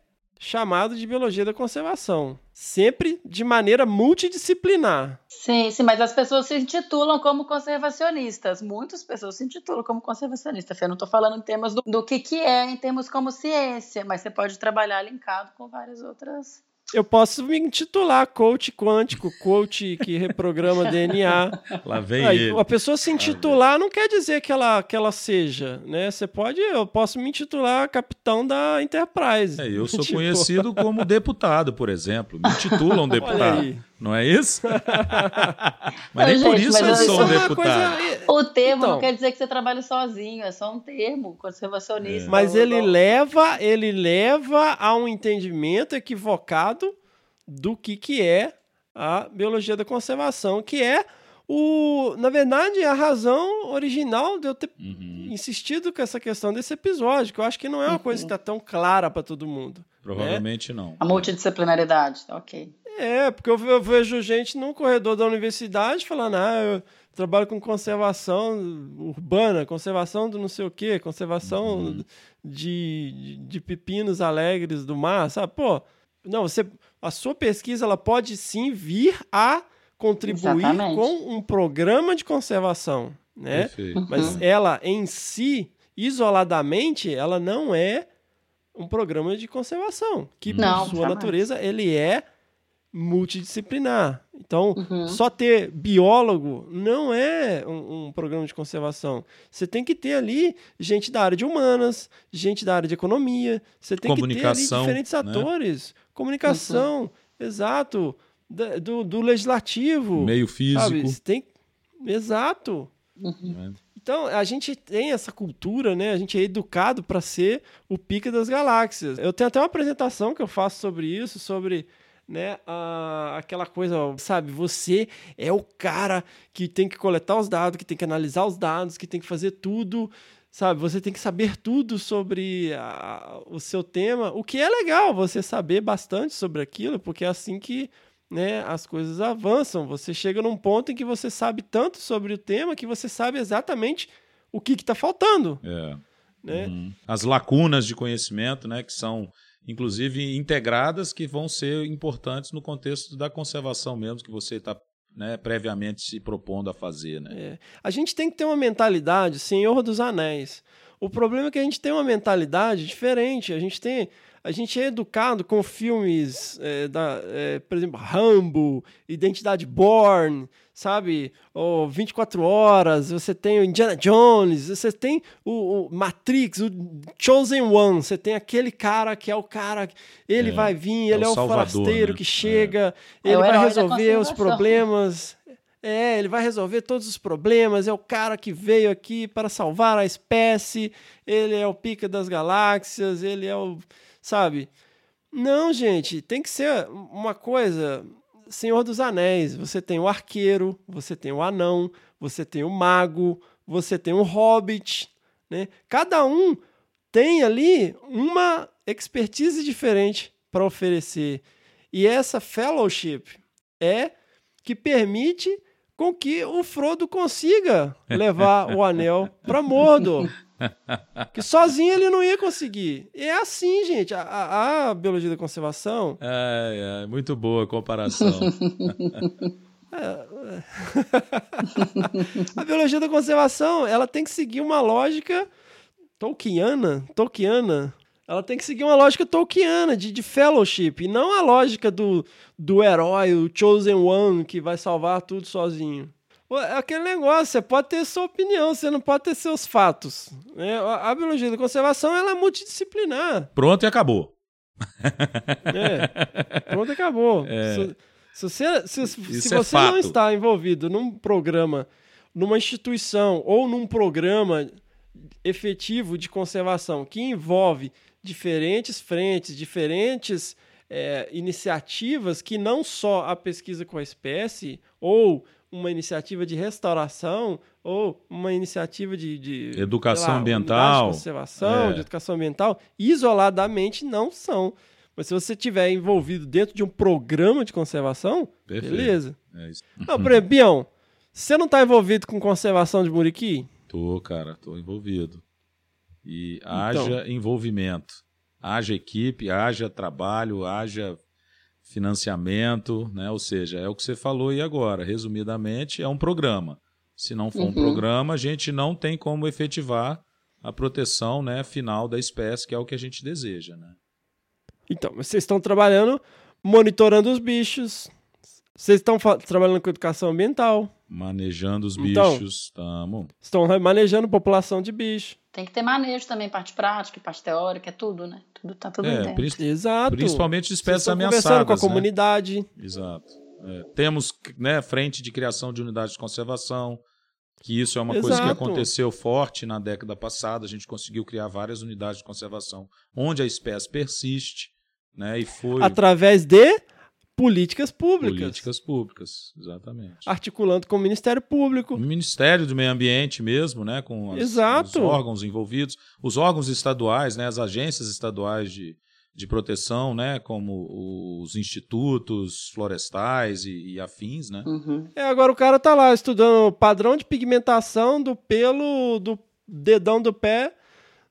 chamado de biologia da conservação. Sempre de maneira multidisciplinar. Sim, sim, mas as pessoas se intitulam como conservacionistas. Muitas pessoas se intitulam como conservacionistas. Eu não estou falando em termos do, do que, que é, em termos como ciência, mas você pode trabalhar linkado com várias outras eu posso me intitular coach quântico, coach que reprograma DNA. Lá vem Aí, ele. A pessoa se intitular não quer dizer que ela, que ela seja, né? Você pode, eu posso me intitular capitão da Enterprise. É, eu sou Tipo, conhecido como deputado, por exemplo. Me titulam Olha deputado. Não é isso? mas nem Não, por gente, isso mas eu sou é um uma deputado. coisa- O termo Então. não quer dizer que você trabalha sozinho, é só um termo, conservacionista. Mas ou- ele leva, ele leva a um entendimento equivocado do que, que é a biologia da conservação, que é o, na verdade, a razão original de eu ter Uhum. insistido com essa questão desse episódio, que eu acho que não é uma coisa que está tão clara para todo mundo. Provavelmente não. A multidisciplinaridade, tá ok. É, porque eu, eu vejo gente no corredor da universidade falando, ah, eu trabalho com conservação urbana, conservação do não sei o quê, conservação Uhum. de, de, de pepinos alegres do mar, sabe? Pô, não, você, a sua pesquisa ela pode sim vir a contribuir Exatamente. com um programa de conservação, né? Perfeito. Mas ela em si, isoladamente, ela não é um programa de conservação, que Não, por sua jamais. natureza ele é multidisciplinar. Então, Uhum. só ter biólogo não é um, um programa de conservação. Você tem que ter ali gente da área de humanas, gente da área de economia, você tem que ter ali diferentes né? atores, comunicação, exato, da- do, do legislativo, Meio físico. sabe? Você tem exato. né? Então, a gente tem essa cultura, né? A gente é educado para ser o pica das galáxias. Eu tenho até uma apresentação que eu faço sobre isso, sobre né, a- aquela coisa, sabe? Você é o cara que tem que coletar os dados, que tem que analisar os dados, que tem que fazer tudo, sabe? Você tem que saber tudo sobre a- o seu tema, o que é legal você saber bastante sobre aquilo, porque é assim que né, as coisas avançam. Você chega num ponto em que você sabe tanto sobre o tema que você sabe exatamente o que está faltando. É. Né? Uhum. As lacunas de conhecimento, né, que são inclusive integradas, que vão ser importantes no contexto da conservação mesmo, que você está né, previamente se propondo a fazer. Né? É. A gente tem que ter uma mentalidade Senhor dos Anéis. O problema é que a gente tem uma mentalidade diferente. A gente tem. A gente é educado com filmes, é, da, é, por exemplo, Rambo, Identidade Born, sabe? Ou 24 Horas, você tem o Indiana Jones, você tem o, o Matrix, o Chosen One, você tem aquele cara que é o cara, ele É, vai vir, é ele o é o Salvador, forasteiro né? que chega, É ele o vai resolver os problemas. É, ele vai resolver todos os problemas. É o cara que veio aqui para salvar a espécie. Ele é o pica das galáxias. Ele é o. Sabe? Não, gente. Tem que ser uma coisa. Senhor dos Anéis. Você tem o arqueiro, você tem o anão, você tem o mago, você tem o hobbit. Né? Cada um tem ali uma expertise diferente para oferecer. E essa fellowship é que permite com que o Frodo consiga levar o anel para Mordor. Que sozinho ele não ia conseguir. E é assim, gente. A, a- a biologia da conservação. É, é, muito boa a comparação. a biologia da conservação, ela tem que seguir uma lógica tolkiana, tolkiana. Ela tem que seguir uma lógica tolkiana de, de fellowship, e não a lógica do, do herói, o chosen one, que vai salvar tudo sozinho. É aquele negócio, você pode ter sua opinião, você não pode ter seus fatos. né? A, biologia da conservação ela é multidisciplinar. Pronto e acabou. É. Pronto, acabou. Se, se você, se, se Isso é você não está envolvido num programa, numa instituição ou num programa efetivo de conservação que envolve diferentes frentes, diferentes é, iniciativas que não só a pesquisa com a espécie ou uma iniciativa de restauração ou uma iniciativa de, de Educação lá, ambiental. de conservação, É. de educação ambiental, isoladamente não são. Mas se você tiver envolvido dentro de um programa de conservação, Perfeito. beleza. É isso. Não, por exemplo, Bião, você não está envolvido com conservação de muriqui? Tô, cara, tô envolvido. E Então. haja envolvimento. haja equipe, haja trabalho, haja financiamento, né? Ou seja, é o que você falou aí agora. Resumidamente, é um programa. Se não for uhum. um programa, a gente não tem como efetivar a proteção né, final da espécie, que é o que a gente deseja. Né? Então, vocês estão trabalhando monitorando os bichos, vocês estão trabalhando com educação ambiental. Manejando os então, bichos, estamos. Estão manejando população de bicho. Tem que ter manejo também, parte prática, parte teórica, é tudo, né? Tudo tá tudo é, dentro. Exato. Principalmente de espécies ameaçadas. Conversando com a né? comunidade. Exato. É, temos né, frente de criação de unidades de conservação, que isso é uma Exato. coisa que aconteceu forte na década passada. A gente conseguiu criar várias unidades de conservação onde a espécie persiste, né? E foi através de políticas públicas. Políticas públicas, exatamente. Articulando com o Ministério Público. O Ministério do Meio Ambiente mesmo, né, com as, os órgãos envolvidos, os órgãos estaduais, né, as agências estaduais de, de proteção, né, como os institutos florestais e, e afins, né. Uhum. É, agora o cara tá lá estudando o padrão de pigmentação do pelo do dedão do pé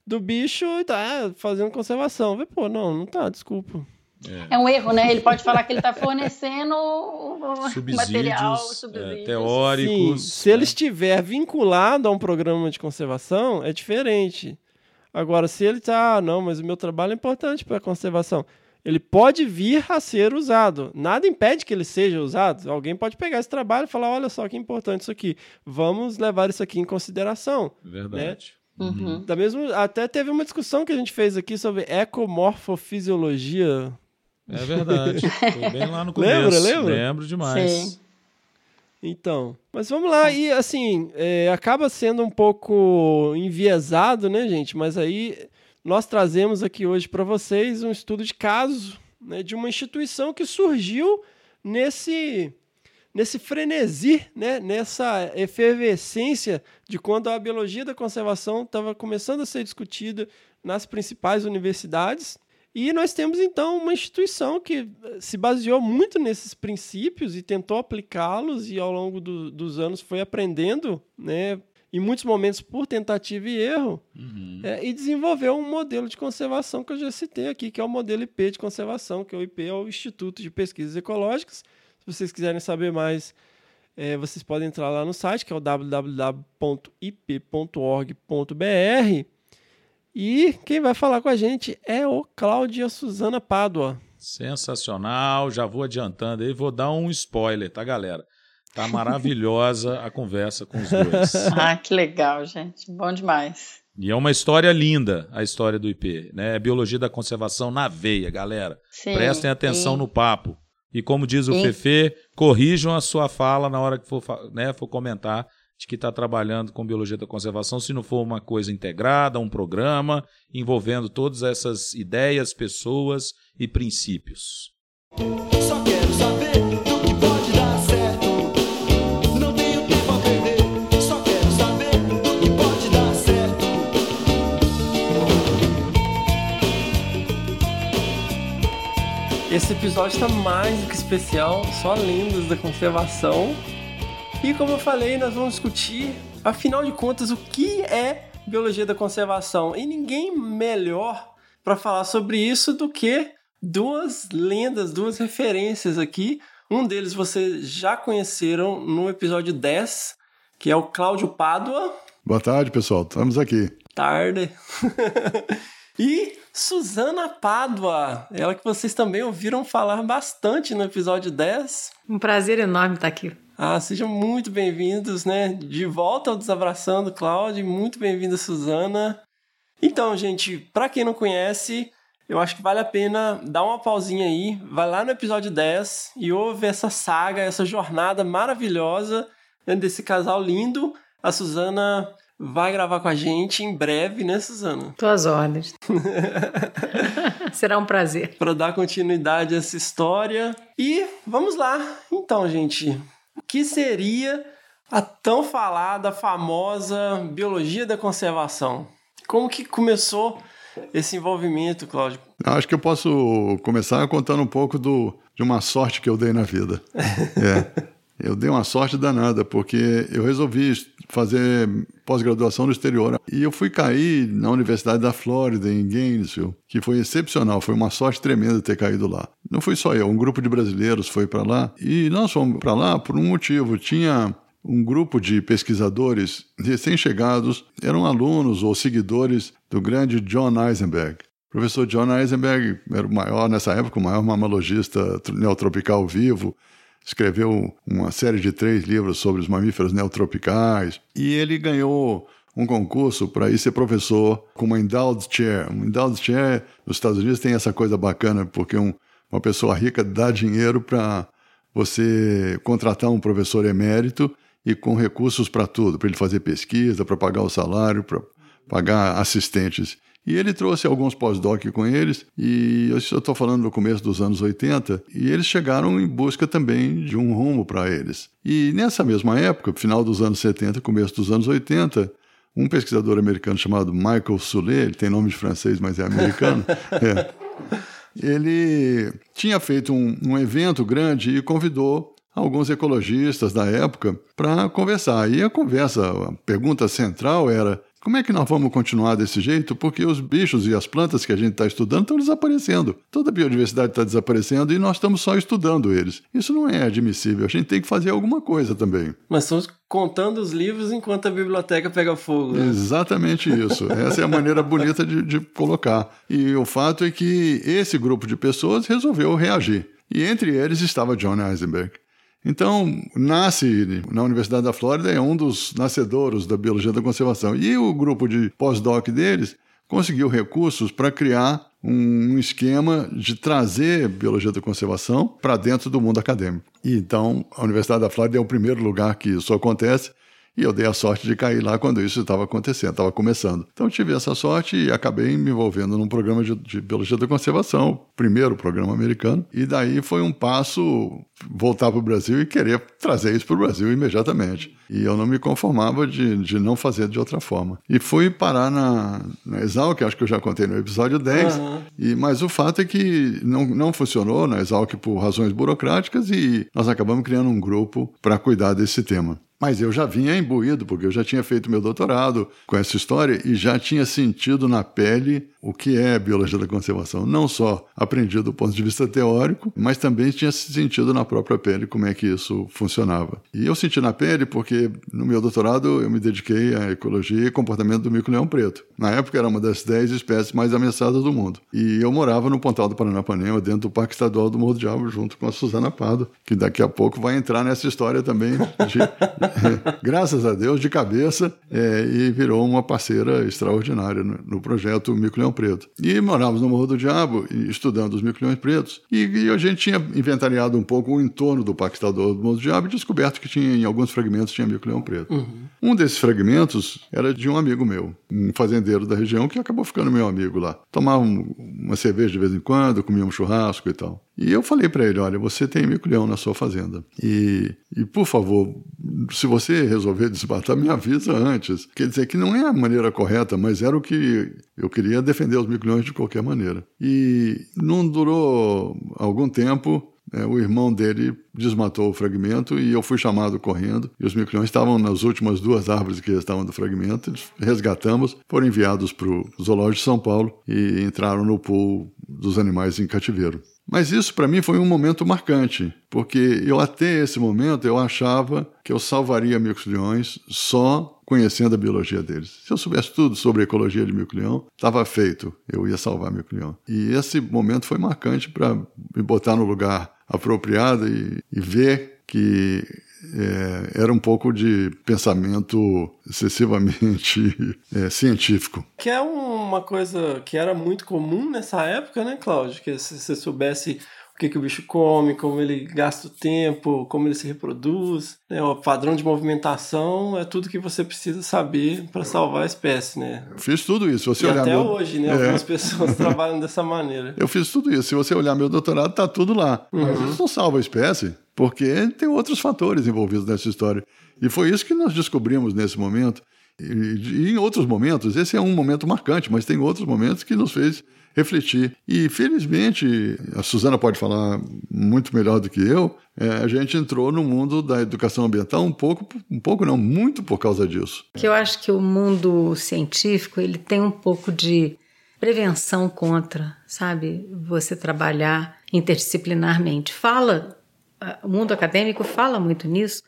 do bicho e tá fazendo conservação. Pô, não, não tá, desculpa. É. é. um erro, né? Ele pode falar que ele está fornecendo subsídios, material, é, subsídios. É, teóricos. Sim, se ele estiver vinculado a um programa de conservação, é diferente. Agora, se ele está, ah, não, mas o meu trabalho é importante para a conservação, ele pode vir a ser usado. Nada impede que ele seja usado. Alguém pode pegar esse trabalho e falar: olha só que importante isso aqui. Vamos levar isso aqui em consideração. Verdade. Né? Uhum. Da mesmo, até teve uma discussão que a gente fez aqui sobre ecomorfofisiologia é verdade. Foi bem lá no começo. Lembra, lembra? Lembro demais. Sim. Então, mas vamos lá, e assim, é, acaba sendo um pouco enviesado, né, gente? Mas aí nós trazemos aqui hoje para vocês um estudo de caso né, de uma instituição que surgiu nesse nesse frenesi, né, nessa efervescência de quando a biologia da conservação estava começando a ser discutida nas principais universidades e nós temos então uma instituição que eh, se baseou muito nesses princípios e tentou aplicá-los e ao longo do, dos anos foi aprendendo, né, em muitos momentos por tentativa e erro, uhum. é, e desenvolveu um modelo de conservação que eu já citei aqui, que é o modelo IP de conservação, que é o IP é o Instituto de Pesquisas Ecológicas. Se vocês quiserem saber mais, é, vocês podem entrar lá no site, que é o www.ip.org.br e quem vai falar com a gente é o Cláudia Suzana Pádua. Sensacional, já vou adiantando aí, vou dar um spoiler, tá, galera? Tá maravilhosa a conversa com os dois. ah, que legal, gente. Bom demais. E é uma história linda, a história do IP, né? É biologia da conservação na veia, galera. Sim, Prestem atenção no papo. E como diz o Fefe, corrijam a sua fala na hora que for, né, for comentar de que está trabalhando com biologia da conservação, se não for uma coisa integrada, um programa envolvendo todas essas ideias, pessoas e princípios. Só quero saber do que pode dar certo. Não tenho tempo a perder. Só quero saber do que pode dar certo. Esse episódio está mais do que especial, só lendas da conservação e como eu falei, nós vamos discutir, afinal de contas, o que é biologia da conservação. E ninguém melhor para falar sobre isso do que duas lendas, duas referências aqui. Um deles vocês já conheceram no episódio 10, que é o Cláudio Pádua. Boa tarde, pessoal. Estamos aqui. Tarde. e Suzana Pádua, ela que vocês também ouviram falar bastante no episódio 10. Um prazer enorme estar aqui. Ah, sejam muito bem-vindos, né? De volta ao Desabraçando, Cláudio. Muito bem-vinda, Suzana. Então, gente, para quem não conhece, eu acho que vale a pena dar uma pausinha aí, vai lá no episódio 10 e ouve essa saga, essa jornada maravilhosa né, desse casal lindo. A Suzana vai gravar com a gente em breve, né, Suzana? Tuas ordens. Será um prazer. Para dar continuidade a essa história. E vamos lá. Então, gente, que seria a tão falada, famosa biologia da conservação? Como que começou esse envolvimento, Cláudio? Acho que eu posso começar contando um pouco do, de uma sorte que eu dei na vida. é. Eu dei uma sorte danada, porque eu resolvi fazer pós-graduação no exterior. E eu fui cair na Universidade da Flórida, em Gainesville, que foi excepcional, foi uma sorte tremenda ter caído lá. Não fui só eu, um grupo de brasileiros foi para lá e nós fomos para lá por um motivo. Tinha um grupo de pesquisadores recém-chegados, eram alunos ou seguidores do grande John Eisenberg. O professor John Eisenberg era o maior, nessa época, o maior mammalogista neotropical vivo, escreveu uma série de três livros sobre os mamíferos neotropicais, e ele ganhou um concurso para ir ser professor com uma endowed chair. Uma endowed chair nos Estados Unidos tem essa coisa bacana, porque um, uma pessoa rica dá dinheiro para você contratar um professor emérito e com recursos para tudo, para ele fazer pesquisa, para pagar o salário, para pagar assistentes. E ele trouxe alguns pós-doc com eles, e eu estou falando no começo dos anos 80, e eles chegaram em busca também de um rumo para eles. E nessa mesma época, final dos anos 70, começo dos anos 80, um pesquisador americano chamado Michael Soulet, ele tem nome de francês, mas é americano, é, ele tinha feito um, um evento grande e convidou alguns ecologistas da época para conversar. E a conversa, a pergunta central era como é que nós vamos continuar desse jeito? Porque os bichos e as plantas que a gente está estudando estão desaparecendo. Toda a biodiversidade está desaparecendo e nós estamos só estudando eles. Isso não é admissível. A gente tem que fazer alguma coisa também. Mas estamos contando os livros enquanto a biblioteca pega fogo. Né? Exatamente isso. Essa é a maneira bonita de, de colocar. E o fato é que esse grupo de pessoas resolveu reagir. E entre eles estava John Eisenberg. Então, nasce na Universidade da Flórida, é um dos nascedores da biologia da conservação. E o grupo de pós-doc deles conseguiu recursos para criar um esquema de trazer biologia da conservação para dentro do mundo acadêmico. E então, a Universidade da Flórida é o primeiro lugar que isso acontece. E eu dei a sorte de cair lá quando isso estava acontecendo, estava começando. Então tive essa sorte e acabei me envolvendo num programa de, de, biologia da conservação, primeiro programa americano. E daí foi um passo voltar para o Brasil e querer trazer isso para o Brasil imediatamente. E eu não me conformava de, de não fazer de outra forma. E fui parar na, na Exalc, acho que eu já contei no episódio 10. Uhum. E, mas o fato é que não, não funcionou na Exalc por razões burocráticas e nós acabamos criando um grupo para cuidar desse tema. Mas eu já vinha imbuído, porque eu já tinha feito meu doutorado com essa história e já tinha sentido na pele o que é biologia da conservação. Não só aprendido do ponto de vista teórico, mas também tinha sentido na própria pele como é que isso funcionava. E eu senti na pele porque no meu doutorado eu me dediquei à ecologia e comportamento do mico-leão preto. Na época era uma das 10 espécies mais ameaçadas do mundo. E eu morava no Pontal do Paranapanema, dentro do Parque Estadual do Morro do Diabo, junto com a Suzana Pado, que daqui a pouco vai entrar nessa história também, de, graças a Deus, de cabeça, é, e virou uma parceira extraordinária no, no projeto Mico-Leão Preto. E morávamos no Morro do Diabo, estudando os micro pretos, e, e, a gente tinha inventariado um pouco o entorno do Parque Estadual do Morro do Diabo e descoberto que tinha, em alguns fragmentos tinha micro preto. Uhum. Um desses fragmentos era de um amigo meu, um fazendeiro da região que acabou ficando meu amigo lá. Tomava uma cerveja de vez em quando, comia um churrasco e tal. E eu falei para ele: olha, você tem mico-leão na sua fazenda. E, e, por favor, se você resolver desmatar, me avisa antes. Quer dizer que não é a maneira correta, mas era o que eu queria defender os mico-leões de qualquer maneira. E não durou algum tempo. É, o irmão dele desmatou o fragmento e eu fui chamado correndo. E os mico-leões estavam nas últimas duas árvores que estavam do fragmento. Resgatamos, foram enviados para o Zoológico de São Paulo e entraram no pool dos animais em cativeiro. Mas isso para mim foi um momento marcante, porque eu até esse momento eu achava que eu salvaria micos-leões só conhecendo a biologia deles. Se eu soubesse tudo sobre a ecologia de mico-leão, estava feito, eu ia salvar mico-leão. E esse momento foi marcante para me botar no lugar apropriado e, e ver que é, era um pouco de pensamento excessivamente é, científico. Que é uma coisa que era muito comum nessa época, né, Cláudio? Que se você soubesse o que, que o bicho come, como ele gasta o tempo, como ele se reproduz, né? o padrão de movimentação é tudo que você precisa saber para salvar a espécie, né? Eu fiz tudo isso. Você e até meu... hoje, né? É. Algumas pessoas trabalham dessa maneira. Eu fiz tudo isso. Se você olhar meu doutorado, tá tudo lá. Uhum. Mas isso não salva a espécie porque tem outros fatores envolvidos nessa história. E foi isso que nós descobrimos nesse momento. E, e em outros momentos, esse é um momento marcante, mas tem outros momentos que nos fez refletir. E felizmente, a Suzana pode falar muito melhor do que eu, é, a gente entrou no mundo da educação ambiental um pouco, um pouco não, muito por causa disso. Que eu acho que o mundo científico ele tem um pouco de prevenção contra, sabe? Você trabalhar interdisciplinarmente. Fala, o mundo acadêmico fala muito nisso,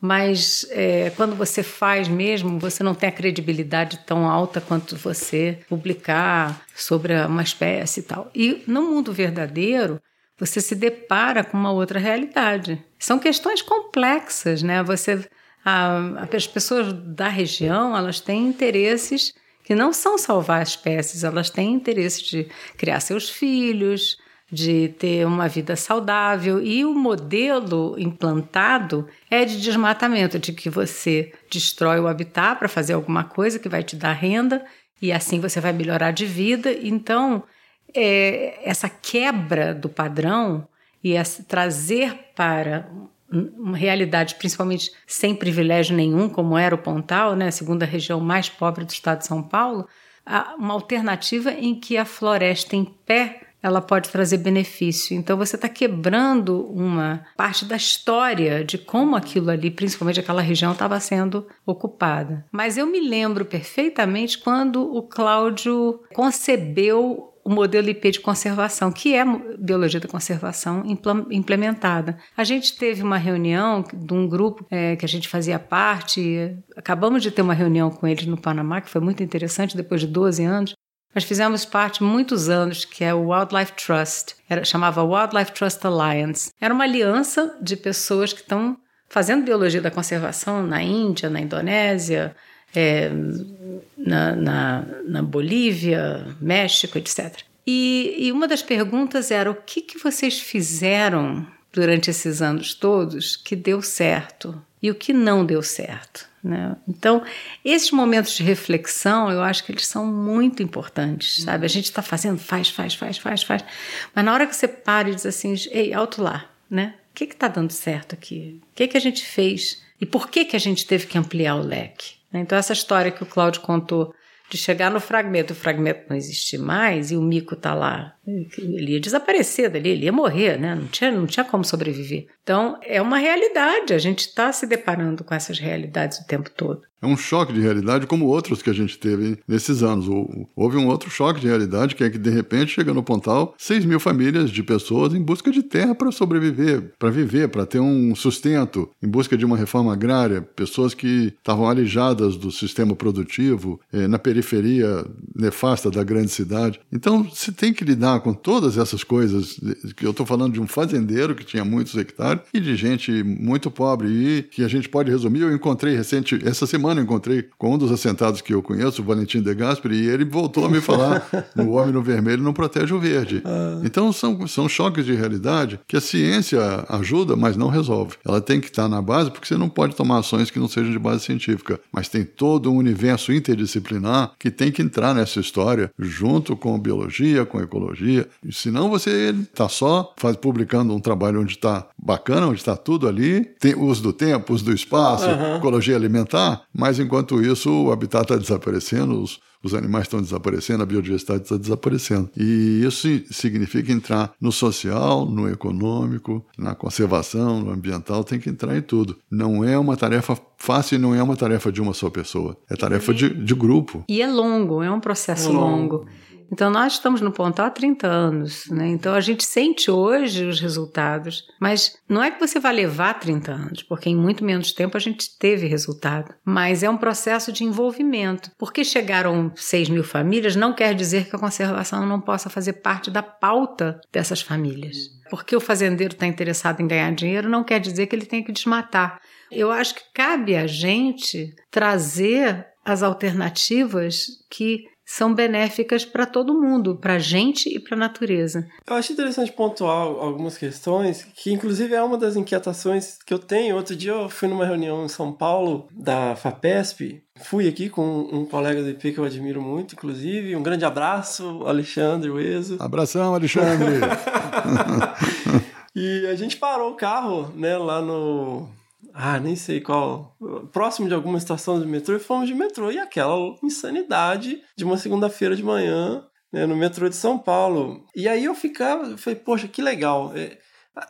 mas é, quando você faz mesmo, você não tem a credibilidade tão alta quanto você publicar sobre uma espécie e tal. E no mundo verdadeiro, você se depara com uma outra realidade. São questões complexas, né? Você, a, as pessoas da região, elas têm interesses que não são salvar espécies, elas têm interesse de criar seus filhos, de ter uma vida saudável e o modelo implantado é de desmatamento, de que você destrói o habitat para fazer alguma coisa que vai te dar renda e assim você vai melhorar de vida. Então, é, essa quebra do padrão e essa, trazer para uma realidade, principalmente sem privilégio nenhum, como era o Pontal, né, a segunda região mais pobre do estado de São Paulo, uma alternativa em que a floresta em pé ela pode trazer benefício. Então você está quebrando uma parte da história de como aquilo ali, principalmente aquela região, estava sendo ocupada. Mas eu me lembro perfeitamente quando o Cláudio concebeu o modelo IP de conservação, que é biologia da conservação implementada. A gente teve uma reunião de um grupo é, que a gente fazia parte, acabamos de ter uma reunião com eles no Panamá, que foi muito interessante, depois de 12 anos, nós fizemos parte muitos anos, que é o Wildlife Trust, era, chamava Wildlife Trust Alliance. Era uma aliança de pessoas que estão fazendo biologia da conservação na Índia, na Indonésia, é, na, na, na, Bolívia, México, etc. E, e, uma das perguntas era: o que, que vocês fizeram durante esses anos todos que deu certo e o que não deu certo? Né? Então, esses momentos de reflexão, eu acho que eles são muito importantes, sabe? A gente está fazendo, faz, faz, faz, faz, faz. Mas na hora que você para e diz assim, ei, alto lá, né? O que está dando certo aqui? O que, que a gente fez? E por que, que a gente teve que ampliar o leque? Então, essa história que o Cláudio contou de chegar no fragmento, o fragmento não existe mais e o mico está lá. Ele ia desaparecer dali, ele ia morrer, né? Não tinha, não tinha como sobreviver. Então, é uma realidade, a gente está se deparando com essas realidades o tempo todo. É um choque de realidade como outros que a gente teve nesses anos. Houve um outro choque de realidade que é que, de repente, chega no Pontal 6 mil famílias de pessoas em busca de terra para sobreviver, para viver, para ter um sustento, em busca de uma reforma agrária, pessoas que estavam alijadas do sistema produtivo, eh, na periferia nefasta da grande cidade. Então, se tem que lidar com todas essas coisas, que eu estou falando de um fazendeiro que tinha muitos hectares e de gente muito pobre, e que a gente pode resumir. Eu encontrei recente, essa semana, semana encontrei com um dos assentados que eu conheço, o Valentim de Gasperi, e ele voltou a me falar: o homem no vermelho não protege o verde. Ah. Então são, são choques de realidade que a ciência ajuda, mas não resolve. Ela tem que estar na base, porque você não pode tomar ações que não sejam de base científica. Mas tem todo um universo interdisciplinar que tem que entrar nessa história, junto com biologia, com ecologia. E senão você está só faz, publicando um trabalho onde está bacana, onde está tudo ali, tem uso do tempo, uso do espaço, uhum. ecologia alimentar, mas enquanto isso, o habitat está desaparecendo, os, os animais estão desaparecendo, a biodiversidade está desaparecendo. E isso significa entrar no social, no econômico, na conservação, no ambiental, tem que entrar em tudo. Não é uma tarefa fácil e não é uma tarefa de uma só pessoa, é tarefa de, de grupo. E é longo, é um processo é longo. longo. Então, nós estamos no ponto há 30 anos, né? Então, a gente sente hoje os resultados, mas não é que você vai levar 30 anos, porque em muito menos tempo a gente teve resultado. Mas é um processo de envolvimento. Porque chegaram 6 mil famílias não quer dizer que a conservação não possa fazer parte da pauta dessas famílias. Porque o fazendeiro está interessado em ganhar dinheiro não quer dizer que ele tem que desmatar. Eu acho que cabe a gente trazer as alternativas que são benéficas para todo mundo, para a gente e para a natureza. Eu acho interessante pontuar algumas questões, que inclusive é uma das inquietações que eu tenho. Outro dia eu fui numa reunião em São Paulo da FAPESP, fui aqui com um colega do IP que eu admiro muito, inclusive. Um grande abraço, Alexandre Ueso. Abração, Alexandre! e a gente parou o carro, né, lá no ah, nem sei qual, próximo de alguma estação de metrô e fomos de metrô. E aquela insanidade de uma segunda-feira de manhã né, no metrô de São Paulo. E aí eu ficava, eu falei, poxa, que legal. É,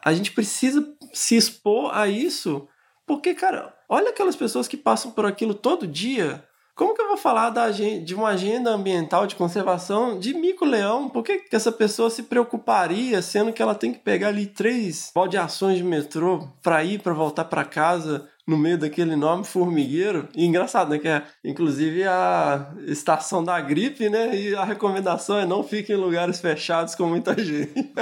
a gente precisa se expor a isso, porque, cara, olha aquelas pessoas que passam por aquilo todo dia como que eu vou falar da, de uma agenda ambiental de conservação de mico-leão? Por que, que essa pessoa se preocuparia, sendo que ela tem que pegar ali três baldeações de metrô para ir, para voltar para casa no meio daquele enorme formigueiro? E engraçado, né? Que é, inclusive, a estação da gripe, né? E a recomendação é não fique em lugares fechados com muita gente.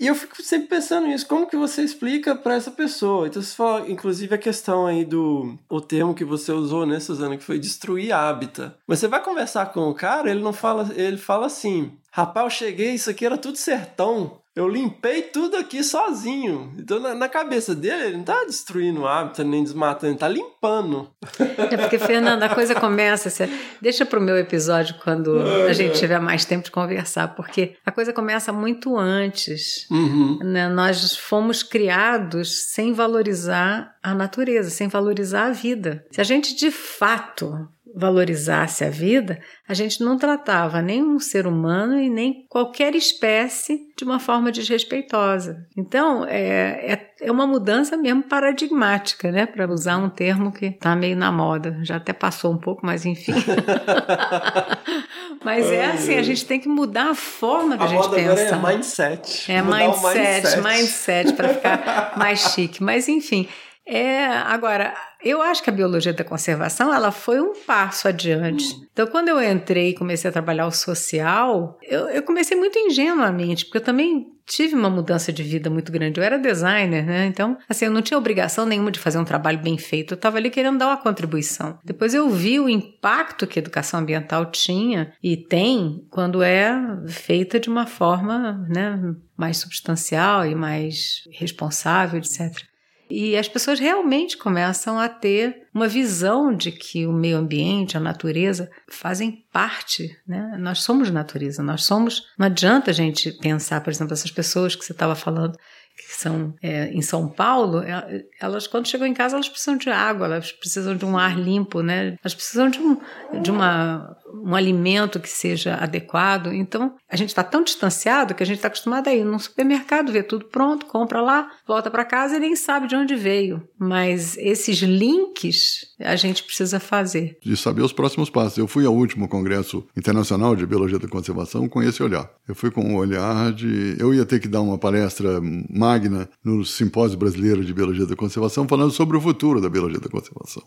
E eu fico sempre pensando nisso, como que você explica para essa pessoa? Então você fala, inclusive a questão aí do o termo que você usou, né, Suzana, que foi destruir hábitat. Mas você vai conversar com o cara, ele não fala, ele fala assim: "Rapaz, eu cheguei, isso aqui era tudo sertão. Eu limpei tudo aqui sozinho. Então, na, na, cabeça dele, ele não tá destruindo o hábito, nem desmatando, ele tá limpando. É porque, Fernanda, a coisa começa. Você deixa pro meu episódio quando a gente tiver mais tempo de conversar, porque a coisa começa muito antes. Uhum. Né? Nós fomos criados sem valorizar a natureza, sem valorizar a vida. Se a gente de fato valorizasse a vida, a gente não tratava nem um ser humano e nem qualquer espécie de uma forma desrespeitosa. Então, é, é, é uma mudança mesmo paradigmática, né? Para usar um termo que está meio na moda. Já até passou um pouco, mas enfim. mas é assim, a gente tem que mudar a forma da a gente moda pensar. Agora é mindset. É mindset, mindset, mindset para ficar mais chique. Mas enfim, é, agora, eu acho que a biologia da conservação ela foi um passo adiante. Então, quando eu entrei e comecei a trabalhar o social, eu, eu, comecei muito ingenuamente, porque eu também tive uma mudança de vida muito grande. Eu era designer, né? Então, assim, eu não tinha obrigação nenhuma de fazer um trabalho bem feito. Eu estava ali querendo dar uma contribuição. Depois eu vi o impacto que a educação ambiental tinha e tem quando é feita de uma forma, né, mais substancial e mais responsável, etc. E as pessoas realmente começam a ter uma visão de que o meio ambiente, a natureza, fazem parte, né? Nós somos natureza, nós somos. Não adianta a gente pensar, por exemplo, essas pessoas que você estava falando que são é, em São Paulo, é, elas quando chegam em casa elas precisam de água, elas precisam de um ar limpo, né? Elas precisam de um, de uma um alimento que seja adequado. Então, a gente está tão distanciado que a gente está acostumado a ir num supermercado, ver tudo pronto, compra lá, volta para casa e nem sabe de onde veio. Mas esses links a gente precisa fazer. De saber os próximos passos. Eu fui ao último Congresso Internacional de Biologia da Conservação com esse olhar. Eu fui com o um olhar de. Eu ia ter que dar uma palestra magna no Simpósio Brasileiro de Biologia da Conservação falando sobre o futuro da biologia da conservação.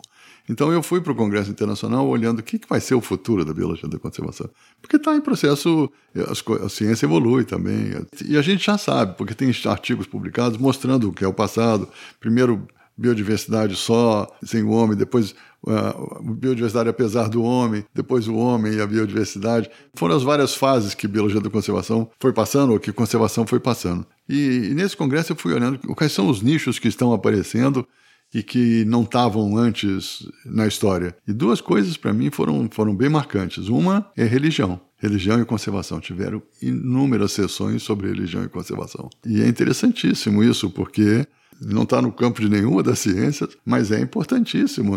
Então eu fui para o Congresso Internacional olhando o que, que vai ser o futuro da biologia da conservação. Porque está em processo, a ciência evolui também. E a gente já sabe, porque tem artigos publicados mostrando o que é o passado. Primeiro, biodiversidade só, sem o homem, depois a biodiversidade apesar do homem, depois o homem e a biodiversidade. Foram as várias fases que biologia da conservação foi passando, ou que conservação foi passando. E, e nesse congresso eu fui olhando quais são os nichos que estão aparecendo e que não estavam antes na história. E duas coisas para mim foram, foram bem marcantes. Uma é religião. Religião e conservação. Tiveram inúmeras sessões sobre religião e conservação. E é interessantíssimo isso, porque não está no campo de nenhuma das ciências, mas é importantíssimo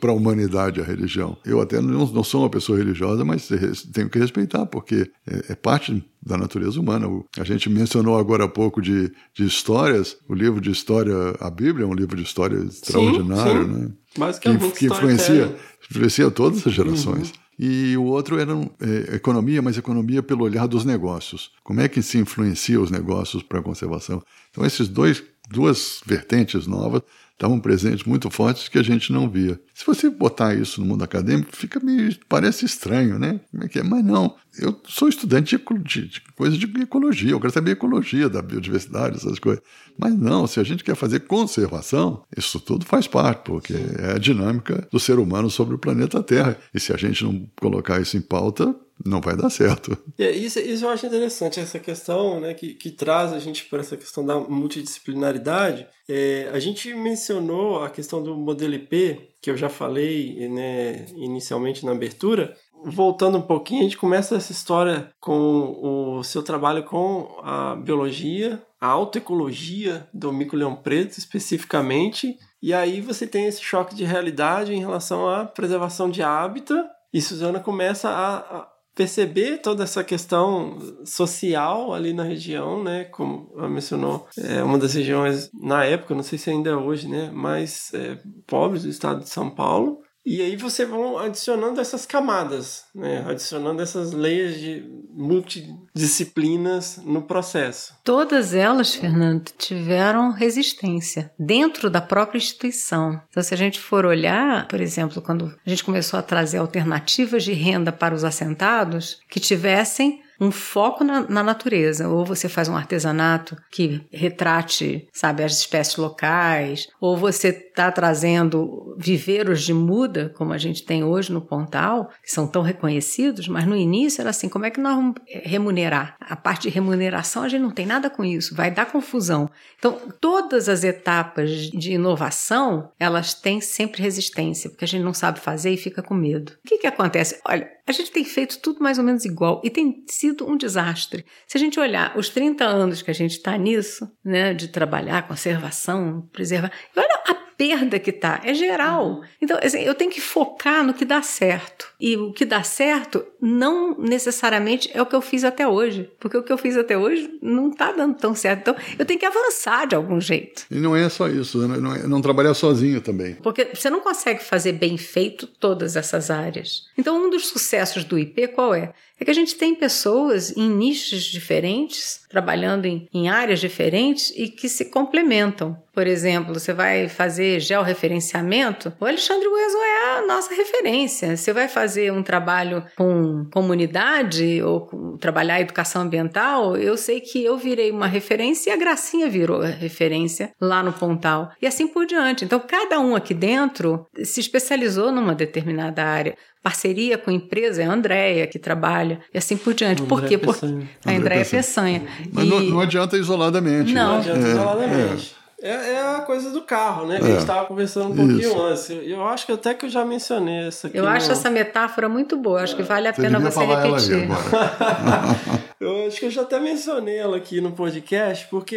para a humanidade a religião. Eu até não, não, sou uma pessoa religiosa, mas tenho que respeitar, porque é, é parte da natureza humana. A gente mencionou agora há pouco de, de histórias, o livro de história, a Bíblia é um livro de história extraordinário, sim, sim. né? Basicamente, que, que influencia, influencia todas as gerações. Uhum. E o outro era é, economia, mas economia pelo olhar dos negócios. Como é que se influencia os negócios para a conservação? Então, esses dois duas vertentes novas estavam presentes muito fortes que a gente não via. Se você botar isso no mundo acadêmico, fica meio parece estranho, né? Como é que é? Mas não. Eu sou estudante de, de, de coisas de ecologia, eu quero saber ecologia da biodiversidade, essas coisas. Mas não, se a gente quer fazer conservação, isso tudo faz parte, porque é a dinâmica do ser humano sobre o planeta Terra. E se a gente não colocar isso em pauta, não vai dar certo. É, isso, isso eu acho interessante, essa questão né, que, que traz a gente para essa questão da multidisciplinaridade. É, a gente mencionou a questão do modelo IP, que eu já falei né, inicialmente na abertura, voltando um pouquinho, a gente começa essa história com o seu trabalho com a biologia, a autoecologia do mico-leão preto especificamente, e aí você tem esse choque de realidade em relação à preservação de hábitat, e Suzana começa a, a perceber toda essa questão social ali na região, né? Como ela mencionou, é uma das regiões na época, não sei se ainda é hoje, né? Mais é, pobres do estado de São Paulo. E aí você vão adicionando essas camadas, né? adicionando essas leis de multidisciplinas no processo. Todas elas, Fernando, tiveram resistência dentro da própria instituição. Então, se a gente for olhar, por exemplo, quando a gente começou a trazer alternativas de renda para os assentados que tivessem um foco na, na, natureza. Ou você faz um artesanato que retrate, sabe, as espécies locais, ou você está trazendo viveiros de muda, como a gente tem hoje no Pontal, que são tão reconhecidos, mas no início era assim, como é que nós vamos remunerar? A parte de remuneração a gente não tem nada com isso, vai dar confusão. Então, todas as etapas de inovação, elas têm sempre resistência, porque a gente não sabe fazer e fica com medo. O que que acontece? Olha, a gente tem feito tudo mais ou menos igual e tem sido um desastre. Se a gente olhar os 30 anos que a gente está nisso, né, de trabalhar conservação, preservar, olha a perda que tá, é geral. Uhum. Então, assim, eu tenho que focar no que dá certo. E o que dá certo não necessariamente é o que eu fiz até hoje, porque o que eu fiz até hoje não tá dando tão certo. Então, eu tenho que avançar de algum jeito. E não é só isso, né? não, é, não trabalhar sozinho também. Porque você não consegue fazer bem feito todas essas áreas. Então, um dos sucessos do IP qual é? É que a gente tem pessoas em nichos diferentes, trabalhando em, em áreas diferentes e que se complementam. Por exemplo, você vai fazer georreferenciamento, o Alexandre Ueso é a nossa referência. Você vai fazer um trabalho com comunidade ou com, trabalhar educação ambiental, eu sei que eu virei uma referência e a Gracinha virou referência lá no Pontal. E assim por diante. Então, cada um aqui dentro se especializou numa determinada área parceria com empresa, é a Andréia que trabalha, e assim por diante. André por quê? Porque a Andréia Peçanha. Mas e... não, não, adianta isoladamente. Não, não adianta é, isoladamente. É. É, é a coisa do carro, né? Que é. a gente estava conversando um pouquinho Isso. antes. Eu acho que até que eu já mencionei essa aqui. Eu acho essa metáfora muito boa. Acho que vale a você pena você repetir. eu acho que eu já até mencionei ela aqui no podcast, porque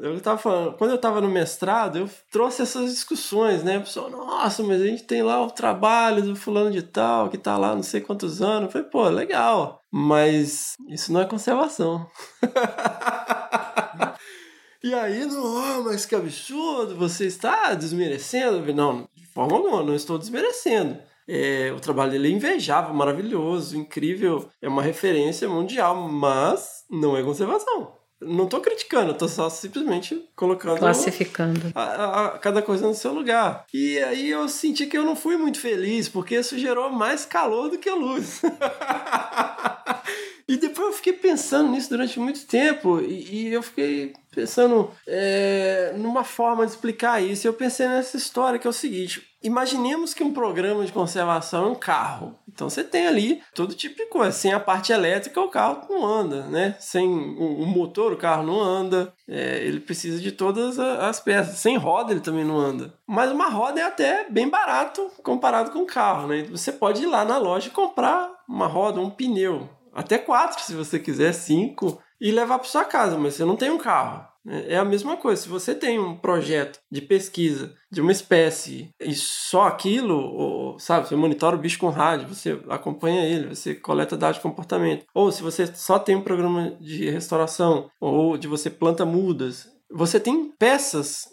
eu estava falando, quando eu estava no mestrado, eu trouxe essas discussões, né? Pessoal, nossa, mas a gente tem lá o trabalho do fulano de tal, que está lá não sei quantos anos. Eu falei, pô, legal. Mas isso não é conservação. E aí, não, mas que absurdo, você está desmerecendo? Não, de forma alguma, não estou desmerecendo. É, o trabalho dele é invejável, maravilhoso, incrível, é uma referência mundial, mas não é conservação. Não estou criticando, estou só simplesmente colocando. Classificando. A, a, a, cada coisa no seu lugar. E aí eu senti que eu não fui muito feliz, porque isso gerou mais calor do que luz. E depois eu fiquei pensando nisso durante muito tempo e, e eu fiquei pensando é, numa forma de explicar isso. Eu pensei nessa história que é o seguinte: imaginemos que um programa de conservação é um carro. Então você tem ali todo tipo de coisa. Sem a parte elétrica, o carro não anda, né? Sem o, motor, o carro não anda. É, ele precisa de todas as peças. Sem roda, ele também não anda. Mas uma roda é até bem barato comparado com um carro, né? Você pode ir lá na loja e comprar uma roda, um pneu. Até quatro, se você quiser, cinco, e levar para sua casa, mas você não tem um carro. É a mesma coisa. Se você tem um projeto de pesquisa de uma espécie e só aquilo, ou, sabe, você monitora o bicho com rádio, você acompanha ele, você coleta dados de comportamento. Ou se você só tem um programa de restauração, ou de você planta mudas, você tem peças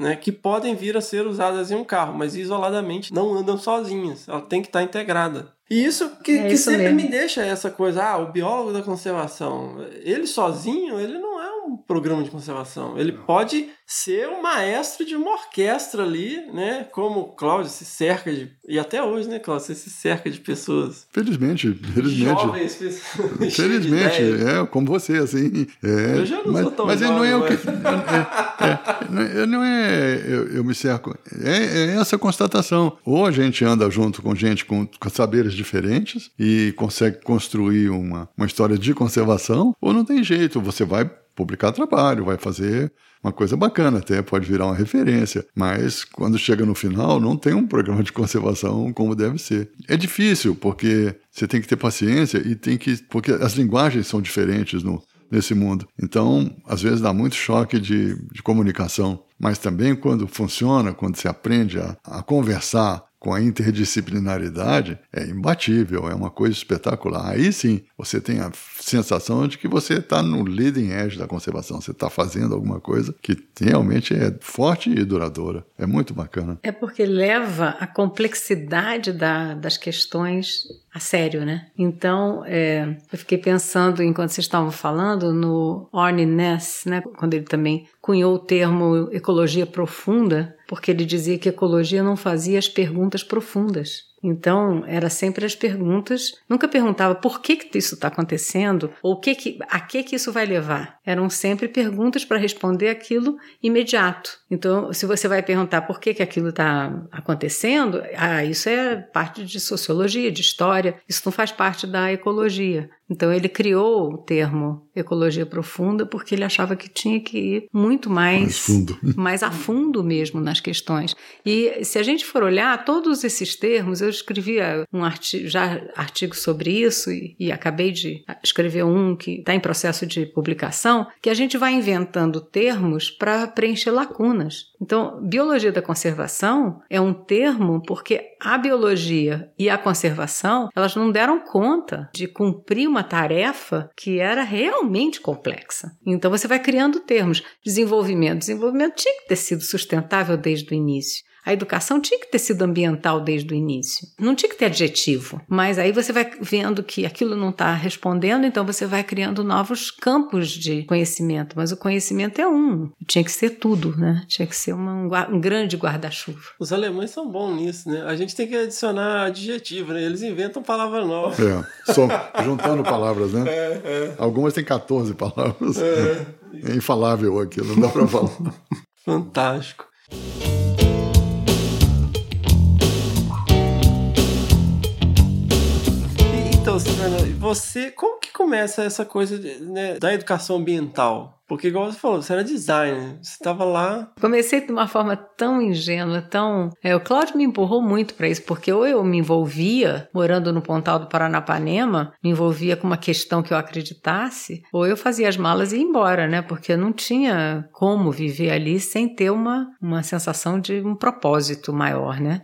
né, que podem vir a ser usadas em um carro, mas isoladamente não andam sozinhas. Ela tem que estar integrada. E isso que, é que isso sempre mesmo. me deixa essa coisa, ah, o biólogo da conservação, ele sozinho, ele não um programa de conservação. Ele pode ser o maestro de uma orquestra ali, né? Como o Cláudio se cerca de. E até hoje, né, Cláudio? Você se cerca de pessoas. Felizmente, felizmente. Jovens, pessoas. Felizmente, é, como você, assim. É, eu já não mas, sou tão Mas jovem, não é o que. É, é, não é. Eu, eu me cerco. É, é, essa constatação. Ou a gente anda junto com gente com, com saberes diferentes e consegue construir uma, uma história de conservação, ou não tem jeito. Você vai publicar trabalho, vai fazer uma coisa bacana, até pode virar uma referência, mas quando chega no final não tem um programa de conservação como deve ser. É difícil porque você tem que ter paciência e tem que porque as linguagens são diferentes no nesse mundo. Então, às vezes dá muito choque de, de comunicação, mas também quando funciona, quando se aprende a, a conversar com a interdisciplinaridade é imbatível, é uma coisa espetacular. Aí sim, você tem a sensação de que você está no leading edge da conservação, você está fazendo alguma coisa que realmente é forte e duradoura. É muito bacana. É porque leva a complexidade da, das questões a sério, né? Então, é, eu fiquei pensando, enquanto vocês estavam falando, no Orne Ness, né? Quando ele também cunhou o termo ecologia profunda, porque ele dizia que ecologia não fazia as perguntas profundas. Então, era sempre as perguntas, nunca perguntava por que, que isso está acontecendo ou que que, a que, que isso vai levar. Eram sempre perguntas para responder aquilo imediato. Então, se você vai perguntar por que, que aquilo está acontecendo, ah, isso é parte de sociologia, de história, isso não faz parte da ecologia. Então ele criou o termo ecologia profunda porque ele achava que tinha que ir muito mais, mais, fundo. mais a fundo mesmo nas questões. E se a gente for olhar todos esses termos, eu escrevia um artigo, já artigo sobre isso e, e acabei de escrever um que está em processo de publicação, que a gente vai inventando termos para preencher lacunas. Então, biologia da conservação é um termo porque a biologia e a conservação, elas não deram conta de cumprir uma tarefa que era realmente complexa. Então você vai criando termos. Desenvolvimento. Desenvolvimento tinha que ter sido sustentável desde o início. A educação tinha que ter sido ambiental desde o início. Não tinha que ter adjetivo. Mas aí você vai vendo que aquilo não está respondendo, então você vai criando novos campos de conhecimento. Mas o conhecimento é um. Tinha que ser tudo, né? Tinha que ser uma, um grande guarda-chuva. Os alemães são bons nisso, né? A gente tem que adicionar adjetivo, né? Eles inventam palavra nova. É, só juntando palavras, né? É, é. Algumas têm 14 palavras. É. é infalável aquilo, não dá para falar. Fantástico. Então, você, como que começa essa coisa né, da educação ambiental? Porque, igual você falou, você era designer, você estava lá. Comecei de uma forma tão ingênua, tão. É, o Cláudio me empurrou muito para isso, porque ou eu me envolvia, morando no Pontal do Paranapanema, me envolvia com uma questão que eu acreditasse, ou eu fazia as malas e ia embora, né? Porque não tinha como viver ali sem ter uma, uma sensação de um propósito maior, né?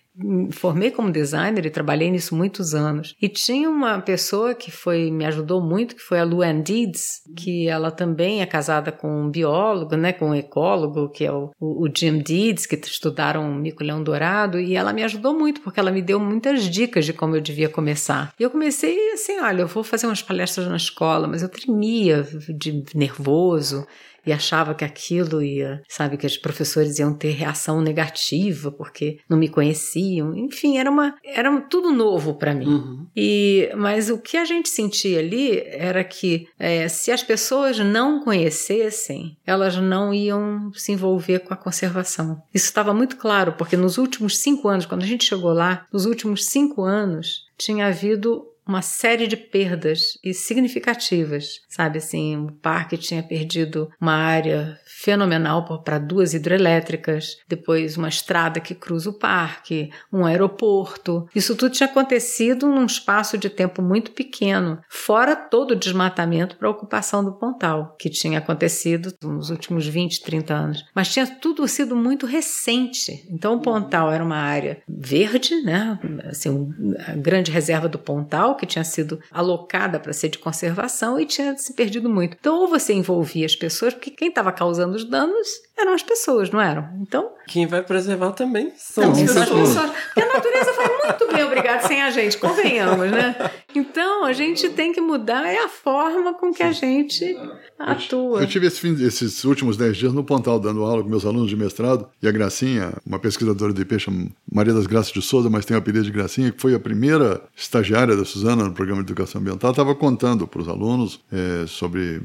Formei como designer e trabalhei nisso muitos anos. E tinha uma pessoa que foi me ajudou muito, que foi a Luann Deeds, que ela também é casada com um biólogo, né, com um ecólogo, que é o, o, Jim Deeds, que estudaram mico-leão dourado, e ela me ajudou muito, porque ela me deu muitas dicas de como eu devia começar. E eu comecei assim, olha, eu vou fazer umas palestras na escola, mas eu tremia de nervoso, e achava que aquilo ia, sabe, que os professores iam ter reação negativa porque não me conheciam. Enfim, era uma era tudo novo para mim. Uhum. E mas o que a gente sentia ali era que é, se as pessoas não conhecessem, elas não iam se envolver com a conservação. Isso estava muito claro porque nos últimos cinco anos, quando a gente chegou lá, nos últimos cinco anos tinha havido uma série de perdas e significativas, sabe assim, o parque tinha perdido uma área fenomenal para duas hidrelétricas, depois uma estrada que cruza o parque, um aeroporto. Isso tudo tinha acontecido num espaço de tempo muito pequeno, fora todo o desmatamento para a ocupação do Pontal, que tinha acontecido nos últimos 20, 30 anos. Mas tinha tudo sido muito recente. Então o Pontal era uma área verde, né? Assim, a grande reserva do Pontal, que tinha sido alocada para ser de conservação e tinha se perdido muito. Então ou você envolvia as pessoas, porque quem estava causando os danos eram as pessoas, não eram? Então. Quem vai preservar também são as pessoas. pessoas. Porque a natureza vai muito bem, obrigado, sem a gente, convenhamos, né? Então a gente tem que mudar é a forma com que a gente atua. Eu tive esse fim, esses últimos dez dias no Pontal dando aula com meus alunos de mestrado e a Gracinha, uma pesquisadora de peixe, Maria das Graças de Souza, mas tem o apelido de Gracinha, que foi a primeira estagiária da Suzana no programa de educação ambiental, estava contando para os alunos é, sobre.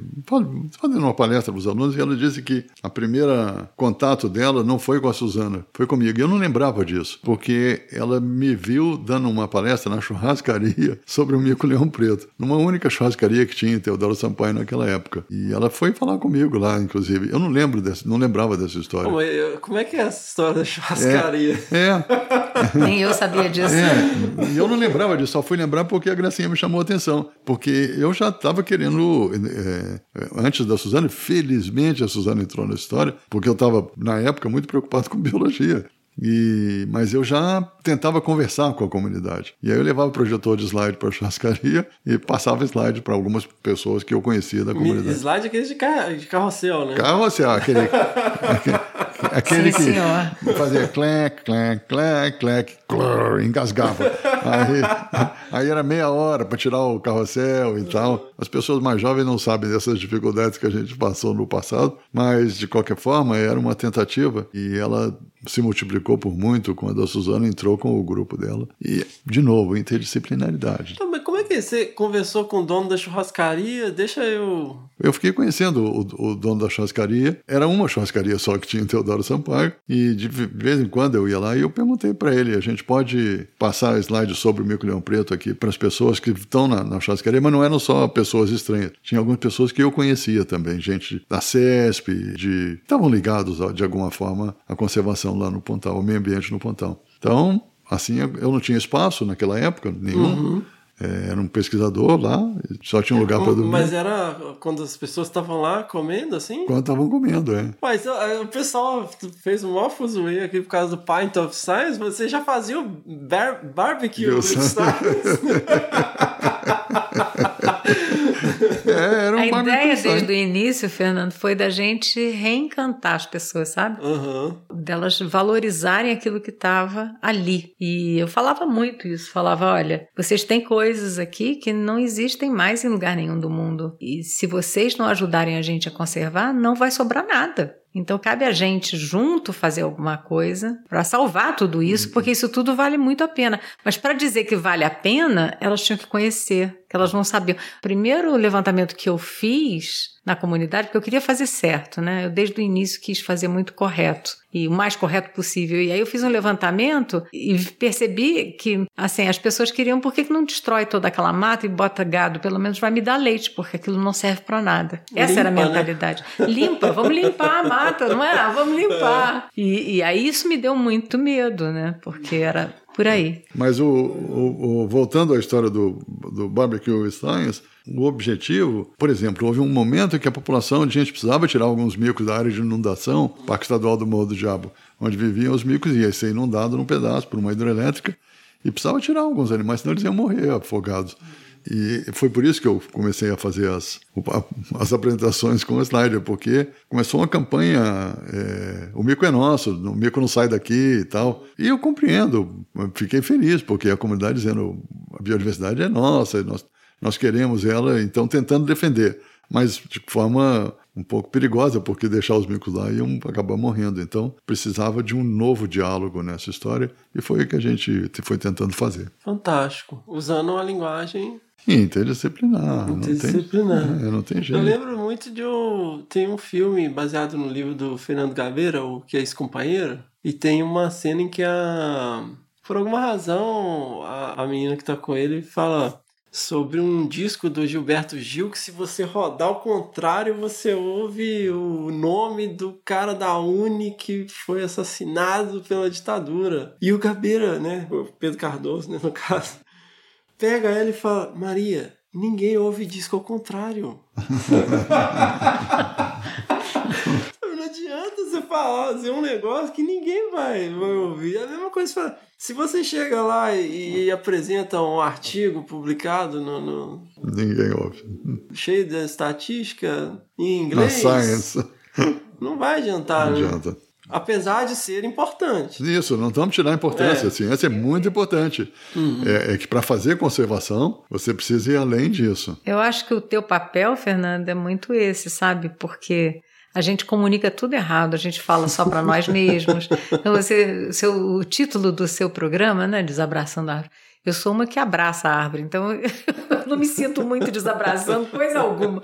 fazendo uma palestra para os alunos e ela disse que a primeira contato dela não foi com a Suzana, foi comigo. E eu não lembrava disso, porque ela me viu dando uma palestra na churrascaria sobre o mico leão preto, numa única churrascaria que tinha em Teodoro Sampaio naquela época. E ela foi falar comigo lá, inclusive. Eu não lembro dessa, não lembrava dessa história. Como é, como é que é essa história da churrascaria? É. Nem eu sabia disso. É, e eu não lembrava disso, só fui lembrar porque a Gracinha me chamou a atenção. Porque eu já estava querendo, é, antes da Suzana, felizmente a Suzana entrou na história, porque eu estava, na época, muito preocupado com biologia. E, mas eu já tentava conversar com a comunidade. E aí eu levava o projetor de slide para a churrascaria e passava slide para algumas pessoas que eu conhecia da comunidade. Slide aquele de, car de carrossel, né? Carrossel, aquele, aquele, aquele Sim, que senhor. fazia clec, clec, clec, clec, clor, engasgava. Aí, aí era meia hora para tirar o carrossel e tal. As pessoas mais jovens não sabem dessas dificuldades que a gente passou no passado, mas de qualquer forma era uma tentativa e ela se multiplicou por muito quando a Suzana entrou com o grupo dela. E, de novo, interdisciplinaridade. Então, mas como é que você conversou com o dono da churrascaria? Deixa eu. Eu fiquei conhecendo o, o dono da churrascaria. Era uma churrascaria só que tinha em Teodoro Sampaio. E de vez em quando eu ia lá e eu perguntei para ele: a gente pode passar slide sobre o mico leão preto aqui para as pessoas que estão na, na churrascaria, mas não eram só pessoas estranhas. Tinha algumas pessoas que eu conhecia também, gente da CESP, de estavam ligados de alguma forma à conservação lá no Pontal, ao meio ambiente no Pontal. Então, assim, eu não tinha espaço naquela época nenhum. Uhum. É, era um pesquisador lá, só tinha um lugar para dormir. Mas era quando as pessoas estavam lá comendo, assim? Quando estavam comendo, é. Mas o pessoal fez um maior fuzuê aqui por causa do Pint of Science. Você já fazia o bar barbecue sei. science? É, era um A ideia desde o início, Fernando, foi da gente reencantar as pessoas, sabe? Aham. Delas valorizarem aquilo que estava ali. E eu falava muito isso. Falava: olha, vocês têm coisas aqui que não existem mais em lugar nenhum do mundo. E se vocês não ajudarem a gente a conservar, não vai sobrar nada. Então cabe a gente junto fazer alguma coisa para salvar tudo isso, porque isso tudo vale muito a pena. Mas para dizer que vale a pena, elas tinham que conhecer, que elas não sabiam. O primeiro levantamento que eu fiz na comunidade, porque eu queria fazer certo, né? Eu desde o início quis fazer muito correto e o mais correto possível. E aí eu fiz um levantamento e percebi que, assim, as pessoas queriam por que que não destrói toda aquela mata e bota gado, pelo menos vai me dar leite, porque aquilo não serve para nada. Essa era a Limpa, né? mentalidade. Limpa, vamos limpar a mata, não é? Ah, Vamos limpar. E, e aí isso me deu muito medo, né? Porque era por aí. Mas o, o- o- voltando à história do, do barbecue science, o objetivo, por exemplo, houve um momento em que a população de gente precisava tirar alguns micos da área de inundação, Parque Estadual do Morro do Diabo, onde viviam os micos, e ia ser inundado num pedaço por uma hidrelétrica, e precisava tirar alguns animais, senão eles iam morrer afogados. E foi por isso que eu comecei a fazer as, as apresentações com o Slider, porque começou uma campanha, é, o mico é nosso, o mico não sai daqui e tal. E eu compreendo, fiquei feliz, porque a comunidade dizendo a biodiversidade é nossa, nós, nós queremos ela, então tentando defender, mas de forma um pouco perigosa, porque deixar os micos lá iam acabar morrendo. Então precisava de um novo diálogo nessa história, e foi o que a gente foi tentando fazer. Fantástico. Usando uma linguagem Interdisciplinar. Interdisciplinar. Não tem, é, não tem Eu jeito. lembro muito de um. Tem um filme baseado no livro do Fernando Gabeira, o Que é Ex-Companheiro, e tem uma cena em que a. Por alguma razão, a, a menina que tá com ele fala sobre um disco do Gilberto Gil que se você rodar ao contrário você ouve o nome do cara da Uni que foi assassinado pela ditadura. E o Gabeira, né, o Pedro Cardoso, né, no caso, pega ela e fala: Maria, ninguém ouve disco ao contrário. Não adianta você falar, fazer um negócio que ninguém vai, vai ouvir. É a mesma coisa que fala, se você chega lá e, e apresenta um artigo publicado no, no- Ninguém ouve. cheio de estatística em Na inglês, science. não vai adiantar, Não né? adianta. Apesar de ser importante. Isso, não estamos tirando a importância. É. A ciência é muito importante. Uhum. É, é que para fazer conservação, você precisa ir além disso. Eu acho que o teu papel, Fernando, é muito esse, sabe? Porque a gente comunica tudo errado, a gente fala só para nós mesmos. Então, você, seu, o título do seu programa, né, Desabraçando a Árvore, eu sou uma que abraça a árvore, então eu não me sinto muito desabraçando coisa alguma.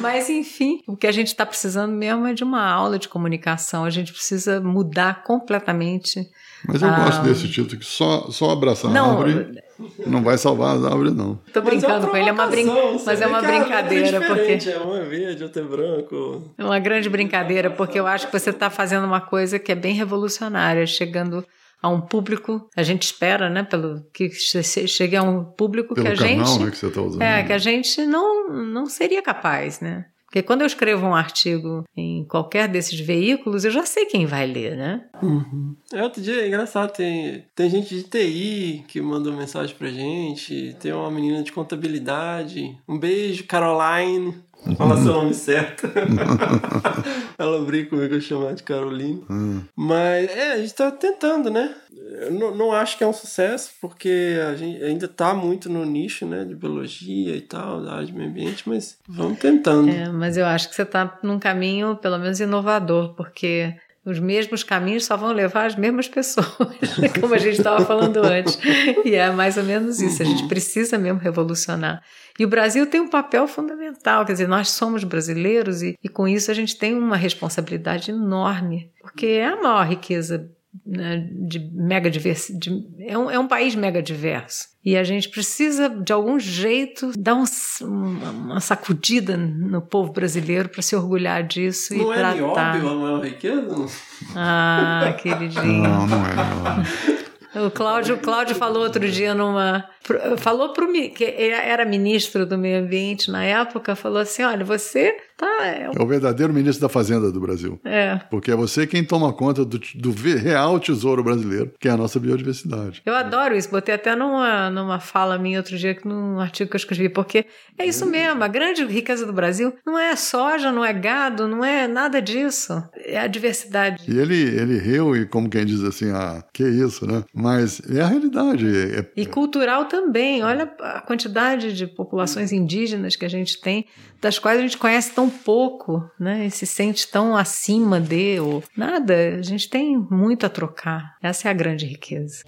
Mas, enfim, o que a gente está precisando mesmo é de uma aula de comunicação. A gente precisa mudar completamente. Mas eu Ah. gosto desse título, que só, só abraçar a Não, árvore não vai salvar as árvores, não. Tô brincando com ele, é uma, brin... mas é uma a é brincadeira, porque. É um é verde, outro é branco. É uma grande brincadeira, porque eu acho que você está fazendo uma coisa que é bem revolucionária, chegando a um público, a gente espera, né, pelo que che- che- chegue a um público Pelo que a canal gente né, que você está usando. é que a gente não não seria capaz, né? Porque quando eu escrevo um artigo em qualquer desses veículos, eu já sei quem vai ler, né? É, outro dia, é engraçado, tem, tem gente de TI que mandou mensagem pra gente, tem uma menina de contabilidade. Um beijo, Caroline. Fala seu nome certo. Ela brinca comigo eu chamar de Caroline. Hum. Mas é, a gente tá tentando, né? Eu não, não acho que é um sucesso, porque a gente ainda tá muito no nicho, né? De biologia e tal, da área de meio ambiente, mas vamos tentando. É, mas eu acho que você está num caminho, pelo menos, inovador, porque os mesmos caminhos só vão levar as mesmas pessoas, como a gente estava falando antes. E é mais ou menos isso, a gente precisa mesmo revolucionar. E o Brasil tem um papel fundamental, quer dizer, nós somos brasileiros e, e com isso a gente tem uma responsabilidade enorme, porque é a maior riqueza né, de mega diversidade. É um, é um país mega diverso. E a gente precisa, de algum jeito, dar um, uma, uma sacudida no povo brasileiro para se orgulhar disso Não e é nióbio tratar. a maior riqueza? Ah, queridinho. Não, não é. Não. O Cláudio, o Cláudio falou outro dia numa. Falou para o. que ele era ministro do meio ambiente na época, falou assim: olha, você tá. É, É o verdadeiro ministro da Fazenda do Brasil. é. Porque é você quem toma conta do, do real tesouro brasileiro, que é a nossa biodiversidade. Eu adoro isso, botei até numa, numa fala minha outro dia, num artigo que eu escrevi, porque é isso mesmo, a grande riqueza do Brasil não é soja, não é gado, não é nada disso. É a diversidade. E ele, ele riu e como quem diz assim, ah, que isso, né? Mas é a realidade. É, E cultural também. Olha a quantidade de populações indígenas que a gente tem, das quais a gente conhece tão pouco, né? E se sente tão acima de ou nada. A gente tem muito a trocar. Essa é a grande riqueza.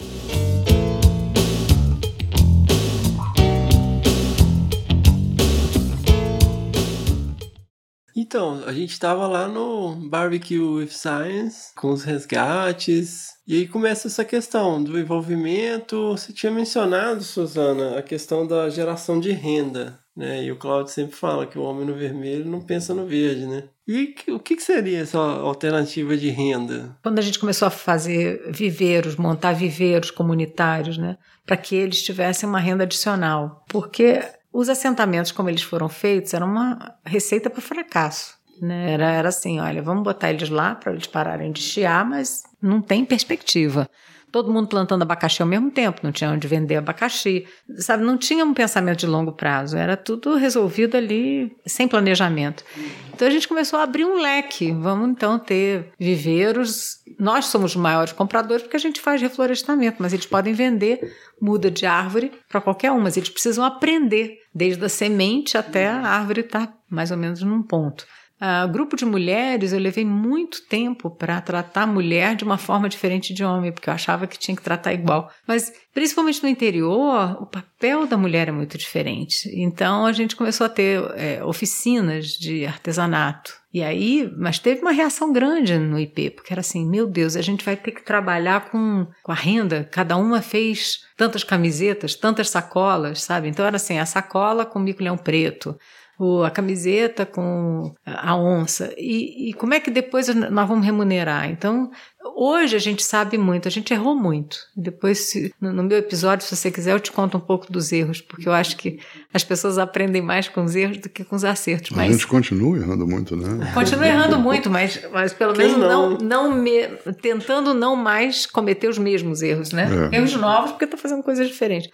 Então, a gente tava lá no Barbecue with Science, com os resgates, e aí começa essa questão do envolvimento. Você tinha mencionado, Suzana, a questão da geração de renda, né? E o Claudio sempre fala que o homem no vermelho não pensa no verde, né? E o que seria essa alternativa de renda? Quando a gente começou a fazer viveiros, montar viveiros comunitários, né? Para que eles tivessem uma renda adicional. Porque os assentamentos, como eles foram feitos, era uma receita para fracasso. Né? Era, era assim: olha, vamos botar eles lá para eles pararem de chiar, mas não tem perspectiva. Todo mundo plantando abacaxi ao mesmo tempo, não tinha onde vender abacaxi, sabe? Não tinha um pensamento de longo prazo, era tudo resolvido ali sem planejamento. Então a gente começou a abrir um leque. Vamos então ter viveiros. Nós somos os maiores compradores porque a gente faz reflorestamento, mas eles podem vender muda de árvore para qualquer um, mas eles precisam aprender, desde a semente até a árvore estar mais ou menos num ponto. Ah, grupo de mulheres, eu levei muito tempo para tratar mulher de uma forma diferente de homem, porque eu achava que tinha que tratar igual. Mas, principalmente no interior, o papel da mulher é muito diferente. Então, a gente começou a ter é, oficinas de artesanato. E aí, mas teve uma reação grande no IP, porque era assim: meu Deus, a gente vai ter que trabalhar com, com a renda. Cada uma fez tantas camisetas, tantas sacolas, sabe? Então, era assim: a sacola com mico-leão preto o- a camiseta com a onça. E, e como é que depois nós vamos remunerar? Então, hoje a gente sabe muito, a gente errou muito. Depois, se- no, no meu episódio, se você quiser, eu te conto um pouco dos erros, porque eu acho que as pessoas aprendem mais com os erros do que com os acertos. A Mas gente continua errando muito, né? Continuo errando muito, mas, mas pelo Quem menos não, não? não me, tentando não mais cometer os mesmos erros, né? É. Erros novos, porque eu tô fazendo coisas diferentes.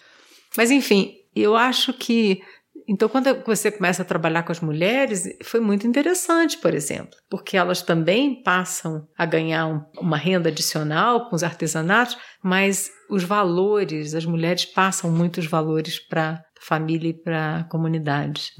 Mas enfim, eu acho que. Então, quando você começa a trabalhar com as mulheres, foi muito interessante, por exemplo, porque elas também passam a ganhar um- uma renda adicional com os artesanatos, mas os valores, as mulheres passam muitos valores para a família e para a comunidade.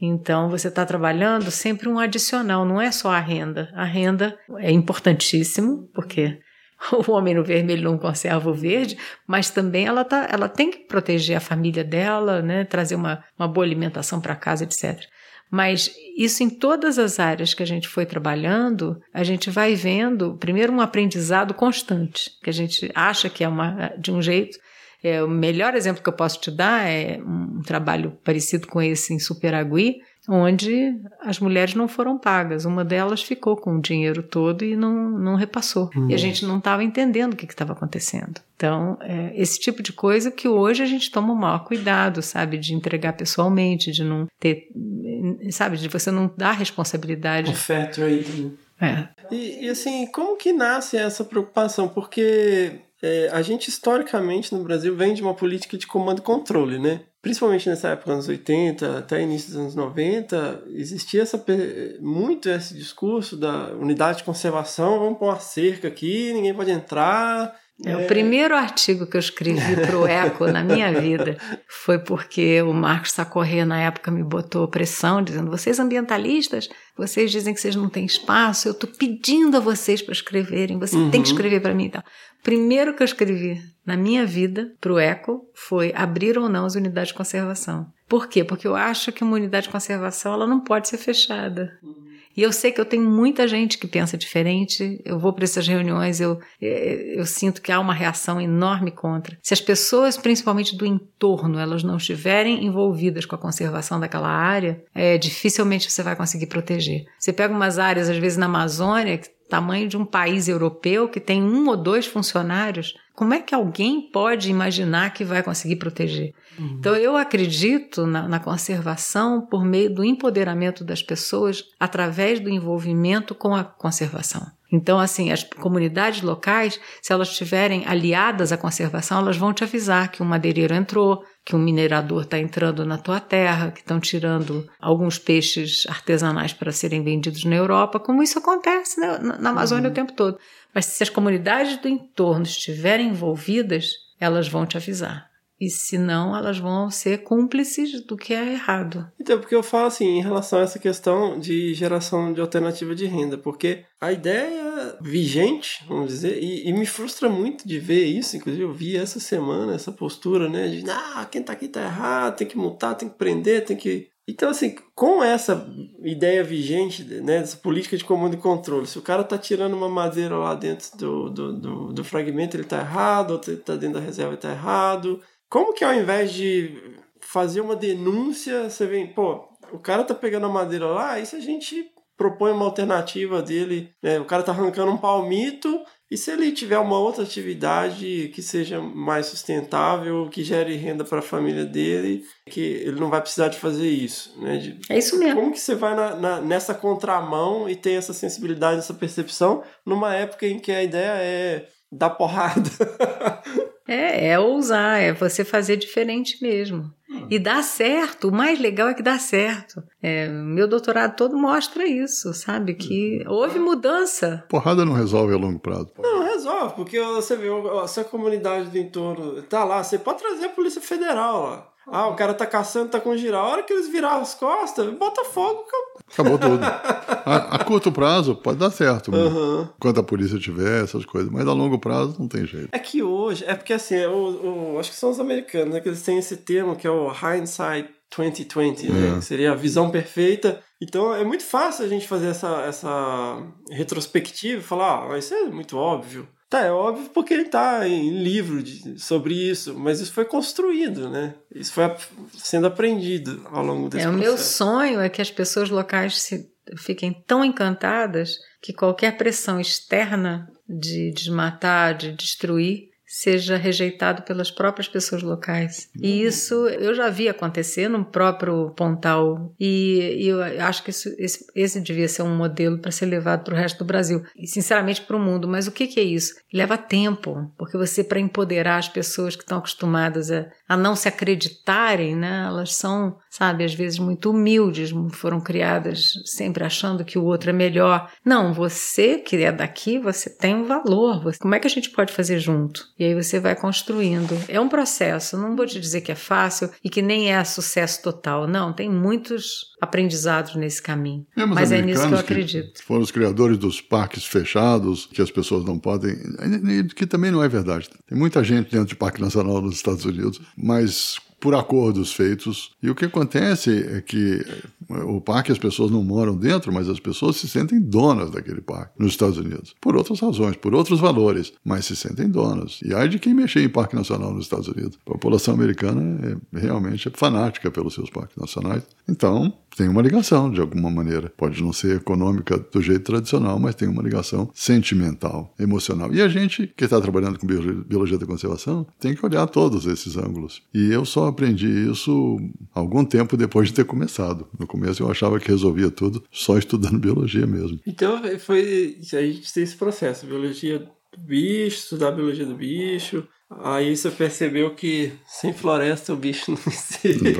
Então você está trabalhando sempre um adicional, não é só a renda. A renda é importantíssimo, porque o homem no vermelho não conserva o verde, mas também ela, tá, ela tem que proteger a família dela, né, trazer uma, uma boa alimentação para casa, etc. Mas isso em todas as áreas que a gente foi trabalhando, a gente vai vendo, primeiro, um aprendizado constante, que a gente acha que é uma, de um jeito. É, o melhor exemplo que eu posso te dar é um trabalho parecido com esse em Superagui, onde as mulheres não foram pagas. Uma delas ficou com o dinheiro todo e não, não repassou. Uhum. E a gente não estava entendendo o que estava acontecendo. Então, é, esse tipo de coisa que hoje a gente toma o maior cuidado, sabe? De entregar pessoalmente, de não ter, sabe? De você não dar responsabilidade. O fair trade. É. E, e assim, como que nasce essa preocupação? Porque é, a gente historicamente no Brasil vem de uma política de comando e controle, né? Principalmente nessa época, anos 80, até início dos anos 90, existia essa, muito esse discurso da unidade de conservação, vamos pôr uma cerca aqui, ninguém pode entrar, é, o primeiro artigo que eu escrevi para o Eco na minha vida foi porque o Marcos Sacorrê, na época, me botou pressão, dizendo: vocês ambientalistas, vocês dizem que vocês não têm espaço, eu estou pedindo a vocês para escreverem, você uhum. tem que escrever para mim. Então, primeiro que eu escrevi na minha vida para o Eco foi abrir ou não as unidades de conservação. Por quê? Porque eu acho que uma unidade de conservação ela não pode ser fechada. E eu sei que eu tenho muita gente que pensa diferente. Eu vou para essas reuniões, eu, é, eu sinto que há uma reação enorme contra. Se as pessoas, principalmente do entorno, elas não estiverem envolvidas com a conservação daquela área, é, dificilmente você vai conseguir proteger. Você pega umas áreas, às vezes na Amazônia, tamanho de um país europeu que tem um ou dois funcionários, como é que alguém pode imaginar que vai conseguir proteger? Uhum. Então, eu acredito na, na, conservação por meio do empoderamento das pessoas através do envolvimento com a conservação. Então, assim, as comunidades locais, se elas estiverem aliadas à conservação, elas vão te avisar que um madeireiro entrou, que um minerador está entrando na tua terra, que estão tirando alguns peixes artesanais para serem vendidos na Europa, como isso acontece né, na Amazônia uhum. o tempo todo. Mas se as comunidades do entorno estiverem envolvidas, elas vão te avisar e se não, elas vão ser cúmplices do que é errado. Então, porque eu falo assim, em relação a essa questão de geração de alternativa de renda, porque a ideia vigente, vamos dizer, e, e me frustra muito de ver isso, inclusive eu vi essa semana essa postura, né, de, ah, quem tá aqui tá errado, tem que multar, tem que prender, tem que então, assim, com essa ideia vigente, né, dessa política de comando e controle, se o cara tá tirando uma madeira lá dentro do, do, do, do fragmento, ele tá errado, outro tá dentro da reserva, ele tá errado, como que ao invés de fazer uma denúncia, você vem, pô, o cara tá pegando a madeira lá, e se a gente propõe uma alternativa dele, né? O cara tá arrancando um palmito, e se ele tiver uma outra atividade que seja mais sustentável, que gere renda para a família dele, que ele não vai precisar de fazer isso, né? De, é isso mesmo. Como que você vai na, na, nessa contramão e tem essa sensibilidade, essa percepção, numa época em que a ideia é dar porrada? É, é ousar, é você fazer diferente mesmo. E dá certo, o mais legal é que dá certo. É, meu doutorado todo mostra isso, sabe? Que houve mudança. Porrada não resolve a longo prazo. Não, resolve, porque você vê, se a comunidade do entorno tá lá, você pode trazer a Polícia Federal lá. Ah, o cara tá caçando, tá com girar. A hora que eles virar as costas, bota fogo. Acabou tudo. a, a, curto prazo pode dar certo. Uhum. Enquanto a polícia tiver, essas coisas. Mas a longo prazo não tem jeito. É que hoje, é porque assim, o, o, acho que são os americanos, né? Que eles têm esse termo que é o hindsight 2020, né? É. Que seria a visão perfeita. Então é muito fácil a gente fazer essa, essa retrospectiva e falar, ah, isso é muito óbvio. Tá, é óbvio porque ele tá em livro de, sobre isso, mas isso foi construído, né? Isso foi sendo aprendido ao longo desse é, processo. O meu sonho é que as pessoas locais se, fiquem tão encantadas que qualquer pressão externa de desmatar, de destruir, seja rejeitado pelas próprias pessoas locais. E isso eu já vi acontecer no próprio Pontal. E, e eu acho que isso, esse, esse, devia ser um modelo para ser levado para o resto do Brasil. E, sinceramente, para o mundo. Mas o que, que é isso? Leva tempo. Porque você, para empoderar as pessoas que estão acostumadas a, a não se acreditarem, né? elas são, sabe, às vezes muito humildes, foram criadas sempre achando que o outro é melhor. Não, você que é daqui, você tem um valor. Como é que a gente pode fazer junto? E aí você vai construindo. É um processo, não vou te dizer que é fácil e que nem é sucesso total. Não, tem muitos aprendizados nesse caminho. É, mas, mas é nisso que eu acredito. Que foram os criadores dos parques fechados, que as pessoas não podem. que também não é verdade. Tem muita gente dentro de Parque Nacional nos Estados Unidos, mas por acordos feitos. E o que acontece é que o parque as pessoas não moram dentro, mas as pessoas se sentem donas daquele parque nos Estados Unidos. Por outras razões, por outros valores, mas se sentem donas. E aí de quem mexer em parque nacional nos Estados Unidos. A população americana é realmente fanática pelos seus parques nacionais. Então, tem uma ligação de alguma maneira. Pode não ser econômica do jeito tradicional, mas tem uma ligação sentimental, emocional. E a gente que está trabalhando com biologia da conservação tem que olhar todos esses ângulos. E eu só aprendi isso algum tempo depois de ter começado. No começo eu achava que resolvia tudo só estudando biologia mesmo. Então foi a gente tem esse processo, biologia do bicho, estudar a biologia do bicho, Aí você percebeu que sem floresta o bicho não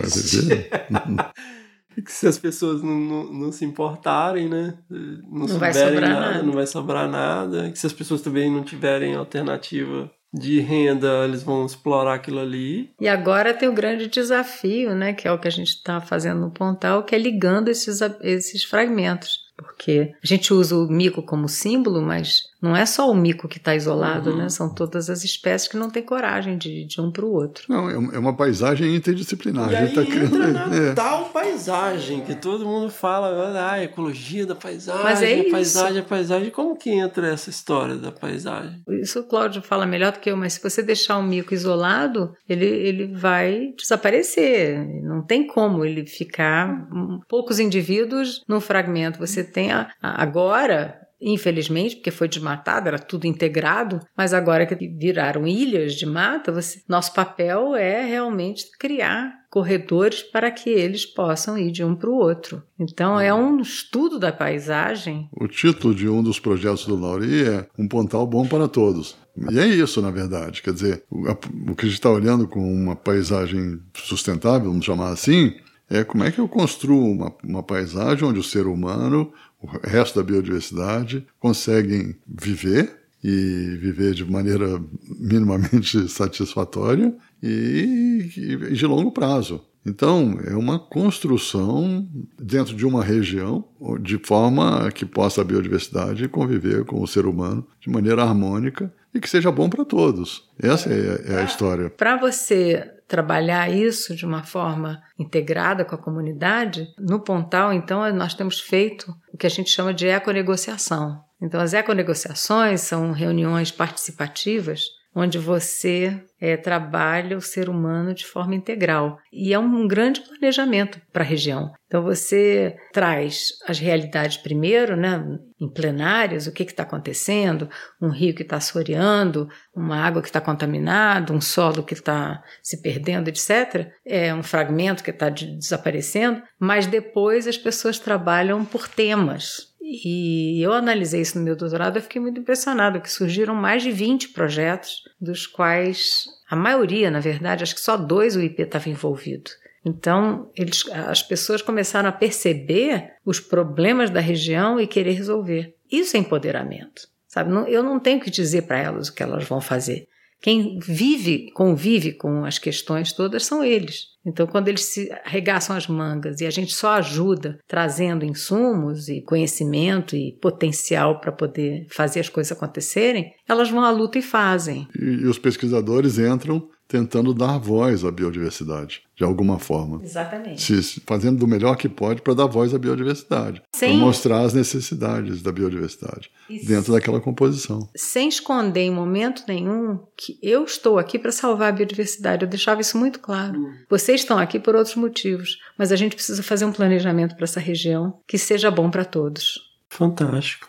existe. Não. que se as pessoas não, não, não, se importarem, né? Não, não sobrar nada, nada, não vai sobrar nada. Que se as pessoas também não tiverem alternativa de renda, eles vão explorar aquilo ali. E agora tem o grande desafio, né? Que é o que a gente está fazendo no Pontal, que é ligando esses, esses fragmentos. Porque a gente usa o mico como símbolo, mas não é só o mico que está isolado, uhum. né? São todas as espécies que não têm coragem de, de um para o outro. Não, é uma paisagem interdisciplinar. E a gente tá criando... na é. tal paisagem que todo mundo fala, ah, ecologia da paisagem, Mas é a paisagem, a paisagem. Como que entra essa história da paisagem? Isso o Cláudio fala melhor do que eu, mas se você deixar o mico isolado, ele, ele vai desaparecer. Não tem como ele ficar poucos indivíduos num fragmento. Você tem a, a, agora infelizmente, porque foi desmatado, era tudo integrado, mas agora que viraram ilhas de mata, você, nosso papel é realmente criar corredores para que eles possam ir de um para o outro. Então é um estudo da paisagem. O título de um dos projetos do Lauri é Um Pontal Bom para Todos. E é isso, na verdade. Quer dizer, o, que a gente está olhando com uma paisagem sustentável, vamos chamar assim, é como é que eu construo uma, uma paisagem onde o ser humano o resto da biodiversidade conseguem viver e viver de maneira minimamente satisfatória e, e de longo prazo. Então, é uma construção dentro de uma região de forma que possa a biodiversidade conviver com o ser humano de maneira harmônica e que seja bom para todos. Essa é, é a história. Para você trabalhar isso de uma forma integrada com a comunidade, no Pontal, então, nós temos feito o que a gente chama de econegociação. Então, as econegociações são reuniões participativas onde você é, trabalha o ser humano de forma integral. E é um grande planejamento para a região. Então você traz as realidades primeiro, né, em plenárias, o que está acontecendo, um rio que está assoreando, uma água que está contaminada, um solo que está se perdendo, etc. É um fragmento que está desaparecendo, mas depois as pessoas trabalham por temas. E eu analisei isso no meu doutorado e fiquei muito impressionado que surgiram mais de 20 projetos, dos quais a maioria, na verdade, acho que só dois o IP estava envolvido. Então, eles, as pessoas começaram a perceber os problemas da região e querer resolver. Isso é empoderamento, sabe? Eu não tenho que dizer para elas o que elas vão fazer. Quem vive, convive com as questões todas são eles. Então, quando eles se arregaçam as mangas e a gente só ajuda trazendo insumos e conhecimento e potencial para poder fazer as coisas acontecerem, elas vão à luta e fazem. E, e os pesquisadores entram tentando dar voz à biodiversidade, de alguma forma. Exatamente. Se, fazendo do melhor que pode para dar voz à biodiversidade. Para mostrar as necessidades da biodiversidade Isso. dentro daquela composição. Sem esconder em momento nenhum que eu estou aqui para salvar a biodiversidade. Eu deixava isso muito claro. Hum. Vocês estão aqui por outros motivos, mas a gente precisa fazer um planejamento para essa região que seja bom para todos. Fantástico.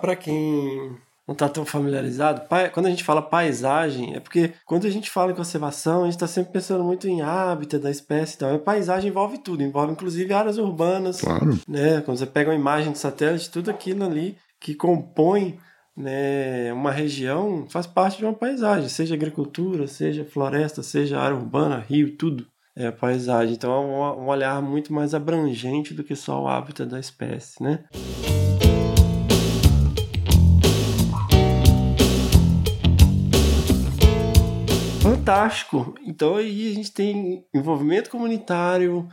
Para quem não está tão familiarizado, quando a gente fala paisagem, é porque quando a gente fala em conservação, a gente está sempre pensando muito em hábitat da espécie e tal. A paisagem envolve tudo, envolve inclusive áreas urbanas. Claro. Né? Quando você pega uma imagem de satélite, tudo aquilo ali que compõe né, uma região faz parte de uma paisagem, seja agricultura, seja floresta, seja área urbana, rio, tudo é paisagem. Então é um, olhar muito mais abrangente do que só o hábitat da espécie, né? Fantástico. Então aí a gente tem envolvimento comunitário,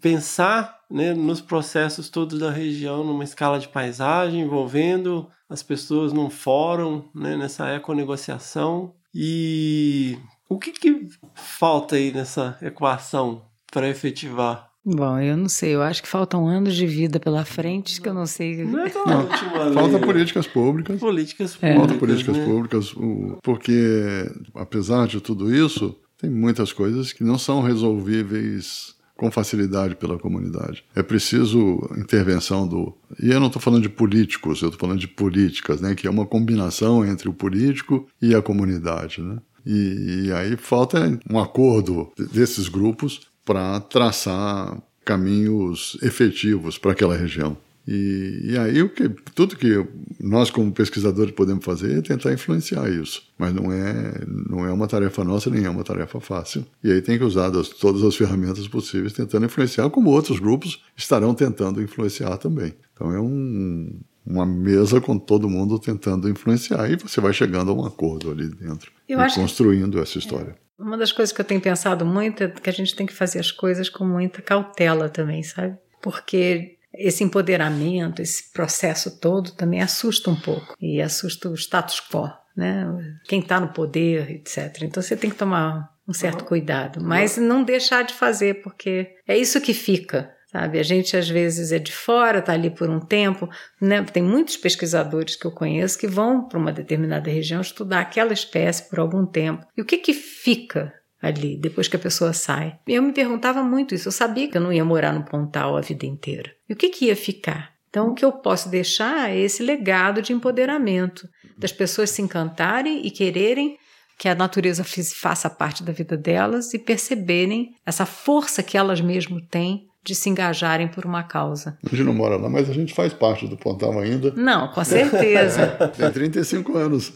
pensar né, nos processos todos da região numa escala de paisagem, envolvendo as pessoas num fórum, né, nessa econegociação. E o que, que falta aí nessa equação para efetivar? Bom, eu não sei, eu acho que faltam anos de vida pela frente que eu não sei. Não é Não. Falta políticas públicas. Políticas É. públicas. Falta políticas né? públicas, porque apesar de tudo isso, tem muitas coisas que não são resolvíveis com facilidade pela comunidade. É preciso intervenção do. E eu não estou falando de políticos, eu estou falando de políticas, né? que é uma combinação entre o político e a comunidade. Né? E, e aí falta um acordo desses grupos para traçar caminhos efetivos para aquela região. E, e aí o que tudo que nós como pesquisadores podemos fazer é tentar influenciar isso, mas não é não é uma tarefa nossa nem é uma tarefa fácil. E aí tem que usar das- todas as ferramentas possíveis tentando influenciar, como outros grupos estarão tentando influenciar também. Então é um, uma mesa com todo mundo tentando influenciar e você vai chegando a um acordo ali dentro Eu e acho que- construindo essa história. Uma das coisas que eu tenho pensado muito é que a gente tem que fazer as coisas com muita cautela também, sabe? Porque esse empoderamento, esse processo todo também assusta um pouco e assusta o status quo, né? Quem está no poder, etc. Então você tem que tomar um certo cuidado, mas não deixar de fazer, porque é isso que fica. Sabe, a gente às vezes é de fora, está ali por um tempo, né? Tem muitos pesquisadores que eu conheço que vão para uma determinada região estudar aquela espécie por algum tempo. E o que que fica ali depois que a pessoa sai? Eu me perguntava muito isso. Eu sabia que eu não ia morar no Pontal a vida inteira. E o que que ia ficar? Então, o que eu posso deixar é esse legado de empoderamento, das pessoas se encantarem e quererem que a natureza faça parte da vida delas e perceberem essa força que elas mesmas têm de se engajarem por uma causa. A gente não mora lá, mas a gente faz parte do Pontal ainda. Não, com certeza. Tem 35 anos.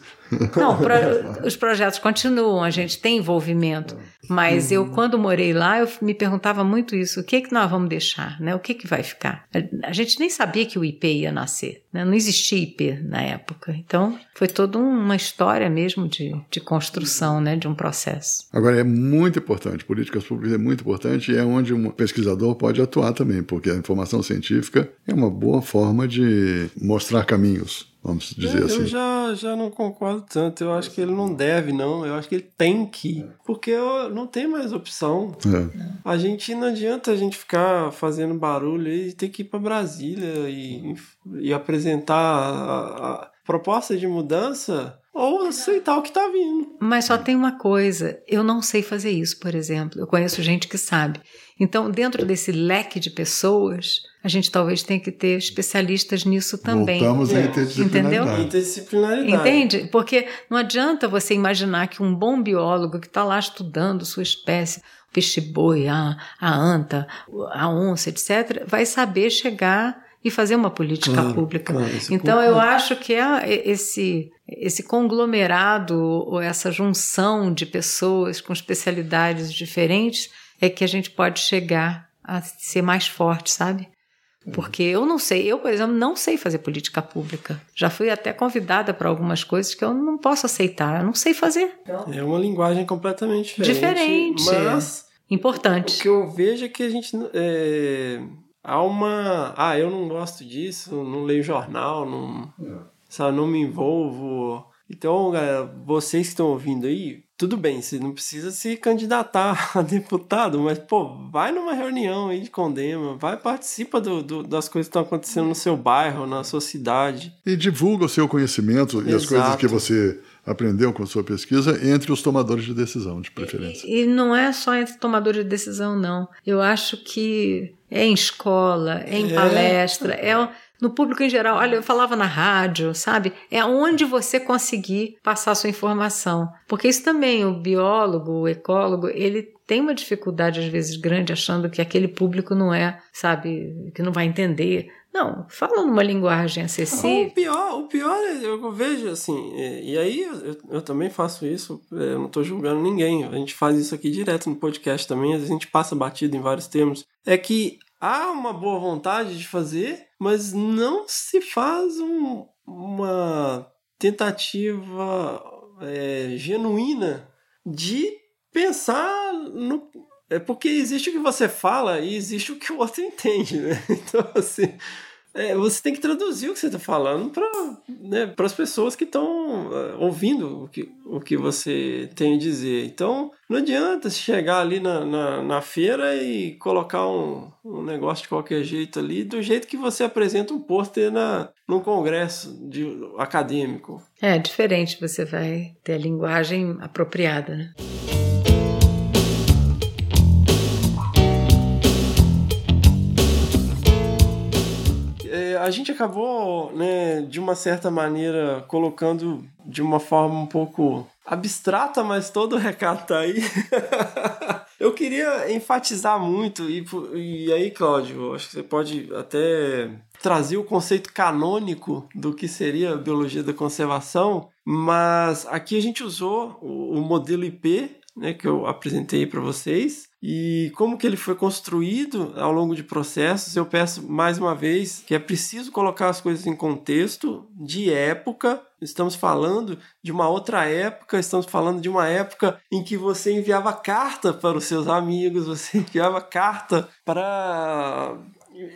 Não, os projetos continuam, a gente tem envolvimento. Mas eu, quando morei lá, eu me perguntava muito isso: o que que nós vamos deixar? Né? O que que vai ficar? A, a gente nem sabia que o IP ia nascer, né? não existia IP na época. Então, foi toda uma história mesmo de, de construção né? de um processo. Agora, é muito importante, políticas públicas é muito importante e é onde um pesquisador pode atuar também, porque a informação científica é uma boa forma de mostrar caminhos, vamos dizer eu, assim. eu já, já não concordo tanto. Eu acho que ele não deve, não. Eu acho que ele tem que. Porque eu não tem mais opção. É. A gente não adianta a gente ficar fazendo barulho e ter que ir para Brasília e, e apresentar a, a proposta de mudança ou aceitar o que tá vindo. Mas só tem uma coisa: eu não sei fazer isso, por exemplo. Eu conheço gente que sabe. Então, dentro desse leque de pessoas, a gente talvez tenha que ter especialistas nisso também. Voltamos à É. interdisciplinaridade. Interdisciplinaridade. Entende? Porque não adianta você imaginar que um bom biólogo que está lá estudando sua espécie, o peixe-boi, a, a anta, a onça, etc., vai saber chegar e fazer uma política Claro, pública. claro, isso então, eu concordo. acho que é esse, esse conglomerado ou essa junção de pessoas com especialidades diferentes é que a gente pode chegar a ser mais forte, sabe? Porque eu não sei, eu, por exemplo, não sei fazer política pública. Já fui até convidada para algumas coisas que eu não posso aceitar, eu não sei fazer. É uma linguagem completamente diferente. Diferente. Mas o Importante. que eu vejo é que a gente. É, há uma. Ah, eu não gosto disso, não leio jornal, não, sabe, não me envolvo. Então, galera, vocês que estão ouvindo aí, tudo bem, você não precisa se candidatar a deputado, mas, pô, vai numa reunião aí de condema, vai, participa do, do- das coisas que estão acontecendo no seu bairro, na sua cidade. E divulga o seu conhecimento e as Exato. coisas que você aprendeu com a sua pesquisa entre os tomadores de decisão, de preferência. E não é só entre tomadores de decisão, não. Eu acho que é em escola, é em É. palestra, é no público em geral. Olha, eu falava na rádio, sabe? É onde você conseguir passar sua informação. Porque isso também, o biólogo, o ecólogo, ele tem uma dificuldade às vezes grande achando que aquele público não é, sabe, que não vai entender. Não, fala numa linguagem O acessível. pior, o pior é, eu vejo assim, é, e aí eu, eu também faço isso, é, eu não tô julgando ninguém, a gente faz isso aqui direto no podcast também, às vezes a gente passa batido em vários termos. É que há uma boa vontade de fazer, mas não se faz um- uma tentativa é, genuína de pensar no. É porque existe o que você fala e existe o que o outro entende, né? Então, assim, é, você tem que traduzir o que você está falando para né, as pessoas que estão uh, ouvindo o que, o que você tem a dizer. Então, não adianta chegar ali na, na, na feira e colocar um, um, negócio de qualquer jeito ali, do jeito que você apresenta um pôster na, num congresso de, acadêmico. É diferente, você vai ter a linguagem apropriada, né? A gente acabou, né, de uma certa maneira, colocando de uma forma um pouco abstrata, mas todo o recado tá aí. eu queria enfatizar muito, e, e aí, Cláudio, acho que você pode até trazer o conceito canônico do que seria a biologia da conservação, mas aqui a gente usou o, o modelo IP, né, que eu apresentei para vocês, e como que ele foi construído ao longo de processos, eu peço mais uma vez que é preciso colocar as coisas em contexto de época. Estamos falando de uma outra época, estamos falando de uma época em que você enviava carta para os seus amigos, você enviava carta para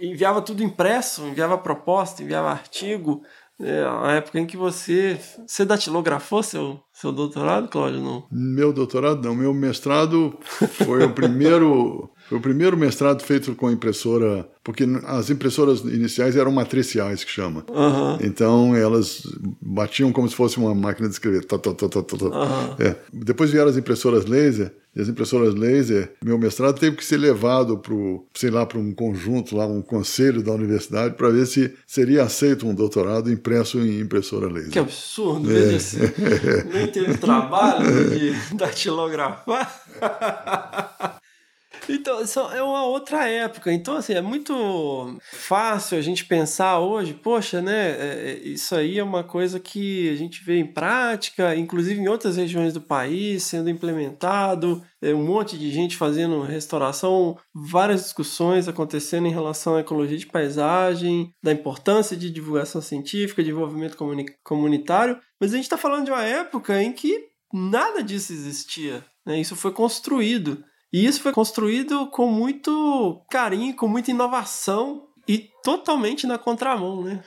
enviava tudo impresso, enviava proposta, enviava artigo, é a época em que você. Você datilografou seu, seu doutorado, Cláudio? Não? Meu doutorado não. Meu mestrado foi o primeiro. Foi o primeiro mestrado feito com impressora, porque as impressoras iniciais eram matriciais, que chama. Uhum. Então elas batiam como se fosse uma máquina de escrever. Tá, tá, tá. Uhum. É. Depois vieram as impressoras laser, e as impressoras laser, meu mestrado teve que ser levado para sei lá, para um conjunto, lá um conselho da universidade, para ver se seria aceito um doutorado impresso em impressora laser. Que absurdo, é. veja assim. Nem teve trabalho de datilografar. Então, é uma outra época. Então, assim, é muito fácil a gente pensar hoje, poxa, né? É, é, isso aí é uma coisa que a gente vê em prática, inclusive em outras regiões do país, sendo implementado, é, um monte de gente fazendo restauração, várias discussões acontecendo em relação à ecologia de paisagem, da importância de divulgação científica, de desenvolvimento comunitário, mas a gente está falando de uma época em que nada disso existia. Né? Isso foi construído. E isso foi construído com muito carinho, com muita inovação e totalmente na contramão, né?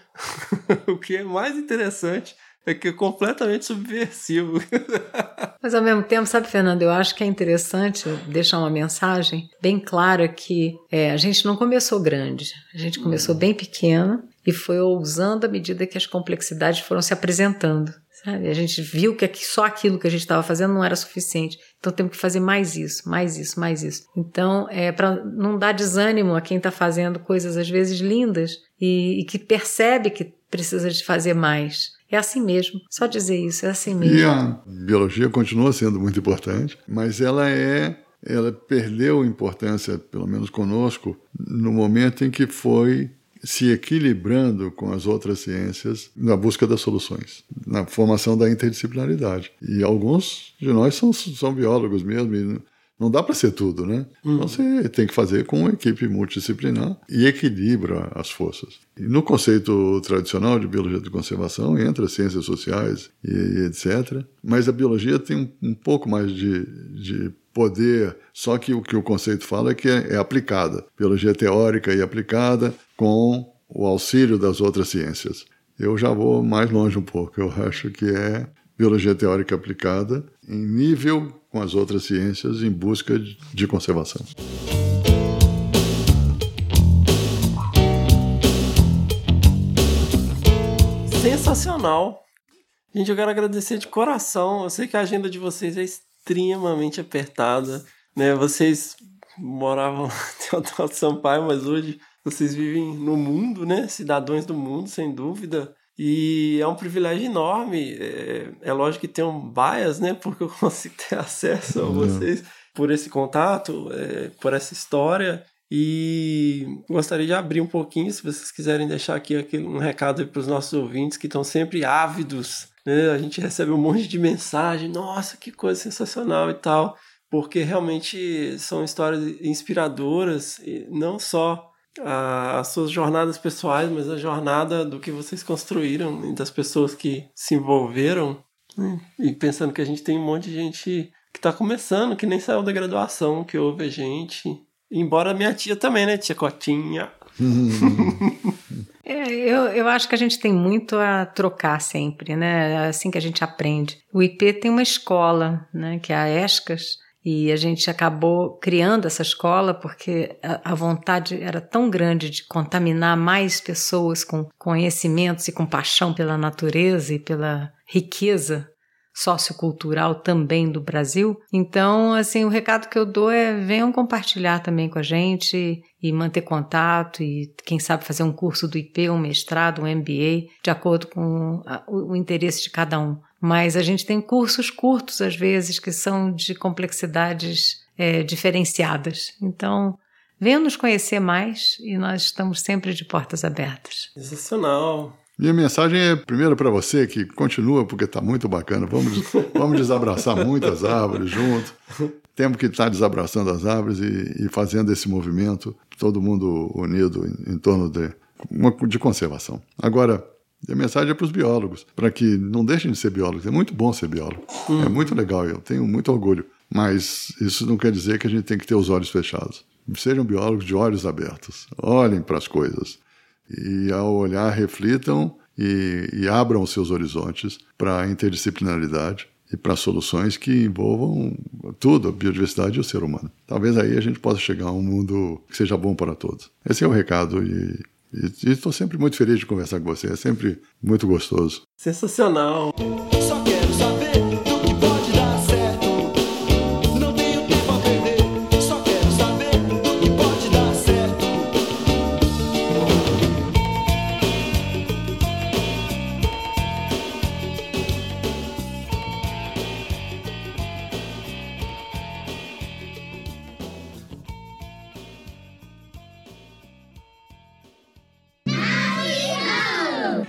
o que é mais interessante é que é completamente subversivo. Mas ao mesmo tempo, sabe, Fernando, eu acho que é interessante deixar uma mensagem bem clara que é, a gente não começou grande, a gente começou bem pequeno e foi ousando à medida que as complexidades foram se apresentando. Sabe? A gente viu que só aquilo que a gente estava fazendo não era suficiente. Então temos que fazer mais isso, mais isso, mais isso. Então, é para não dar desânimo a quem está fazendo coisas às vezes lindas e, e, que percebe que precisa de fazer mais. É assim mesmo, só dizer isso, é assim mesmo. E a biologia continua sendo muito importante, mas ela é ela perdeu importância, pelo menos conosco, no momento em que foi se equilibrando com as outras ciências na busca das soluções, na formação da interdisciplinaridade. E alguns de nós são, são biólogos mesmo, não dá para ser tudo, né? Uhum. Então você tem que fazer com uma equipe multidisciplinar e equilibra as forças. E no conceito tradicional de biologia de conservação entra ciências sociais e, e etc. Mas a biologia tem um, um pouco mais de, de poder, só que o que o conceito fala é que é, é aplicada, biologia teórica e aplicada com o auxílio das outras ciências. Eu já vou mais longe um pouco, eu acho que é biologia teórica aplicada em nível com as outras ciências em busca de conservação. Sensacional! Gente, eu quero agradecer de coração. Eu sei que a agenda de vocês é extremamente apertada, né? Vocês moravam em Teodoro Sampaio, mas hoje vocês vivem no mundo, né? Cidadãos do mundo, sem dúvida. E é um privilégio enorme. É, é lógico que tem um bias, né? Porque eu consigo ter acesso a vocês por esse contato, é, por essa história. E gostaria de abrir um pouquinho, se vocês quiserem deixar aqui um recado para os nossos ouvintes que estão sempre ávidos né? A gente recebe um monte de mensagem, nossa, que coisa sensacional e tal, porque realmente são histórias inspiradoras, e não só a, as suas jornadas pessoais, mas a jornada do que vocês construíram e das pessoas que se envolveram. Né? E pensando que a gente tem um monte de gente que tá começando, que nem saiu da graduação, que ouve a gente. Embora minha tia também, né, tia Cotinha? É, eu, eu acho que a gente tem muito a trocar sempre, né? É assim que a gente aprende. O IP tem uma escola, né, que é a ESCAS, e a gente acabou criando essa escola porque a, vontade era tão grande de contaminar mais pessoas com conhecimentos e com paixão pela natureza e pela riqueza sociocultural também do Brasil. Então, assim, o recado que eu dou é venham compartilhar também com a gente e manter contato e quem sabe fazer um curso do IP, um mestrado, um MBA, de acordo com o interesse de cada um. Mas a gente tem cursos curtos às vezes que são de complexidades é, diferenciadas. Então, venham nos conhecer mais e nós estamos sempre de portas abertas. Sensacional. Minha mensagem é primeiro para você que continua porque está muito bacana. Vamos, vamos desabraçar muitas árvores junto. Temos que estar tá desabraçando as árvores e, e, fazendo esse movimento, todo mundo unido em, em torno de, uma, de conservação. Agora, a mensagem é para os biólogos, para que não deixem de ser biólogos. É muito bom ser biólogo. Hum. É muito legal, eu tenho muito orgulho. Mas isso não quer dizer que a gente tem que ter os olhos fechados. Sejam biólogos de olhos abertos. Olhem para as coisas e ao olhar reflitam e, e abram os seus horizontes para a interdisciplinaridade e para soluções que envolvam tudo, a biodiversidade e o ser humano. Talvez aí a gente possa chegar a um mundo que seja bom para todos. Esse é o recado e estou sempre muito feliz de conversar com você, é sempre muito gostoso. Sensacional.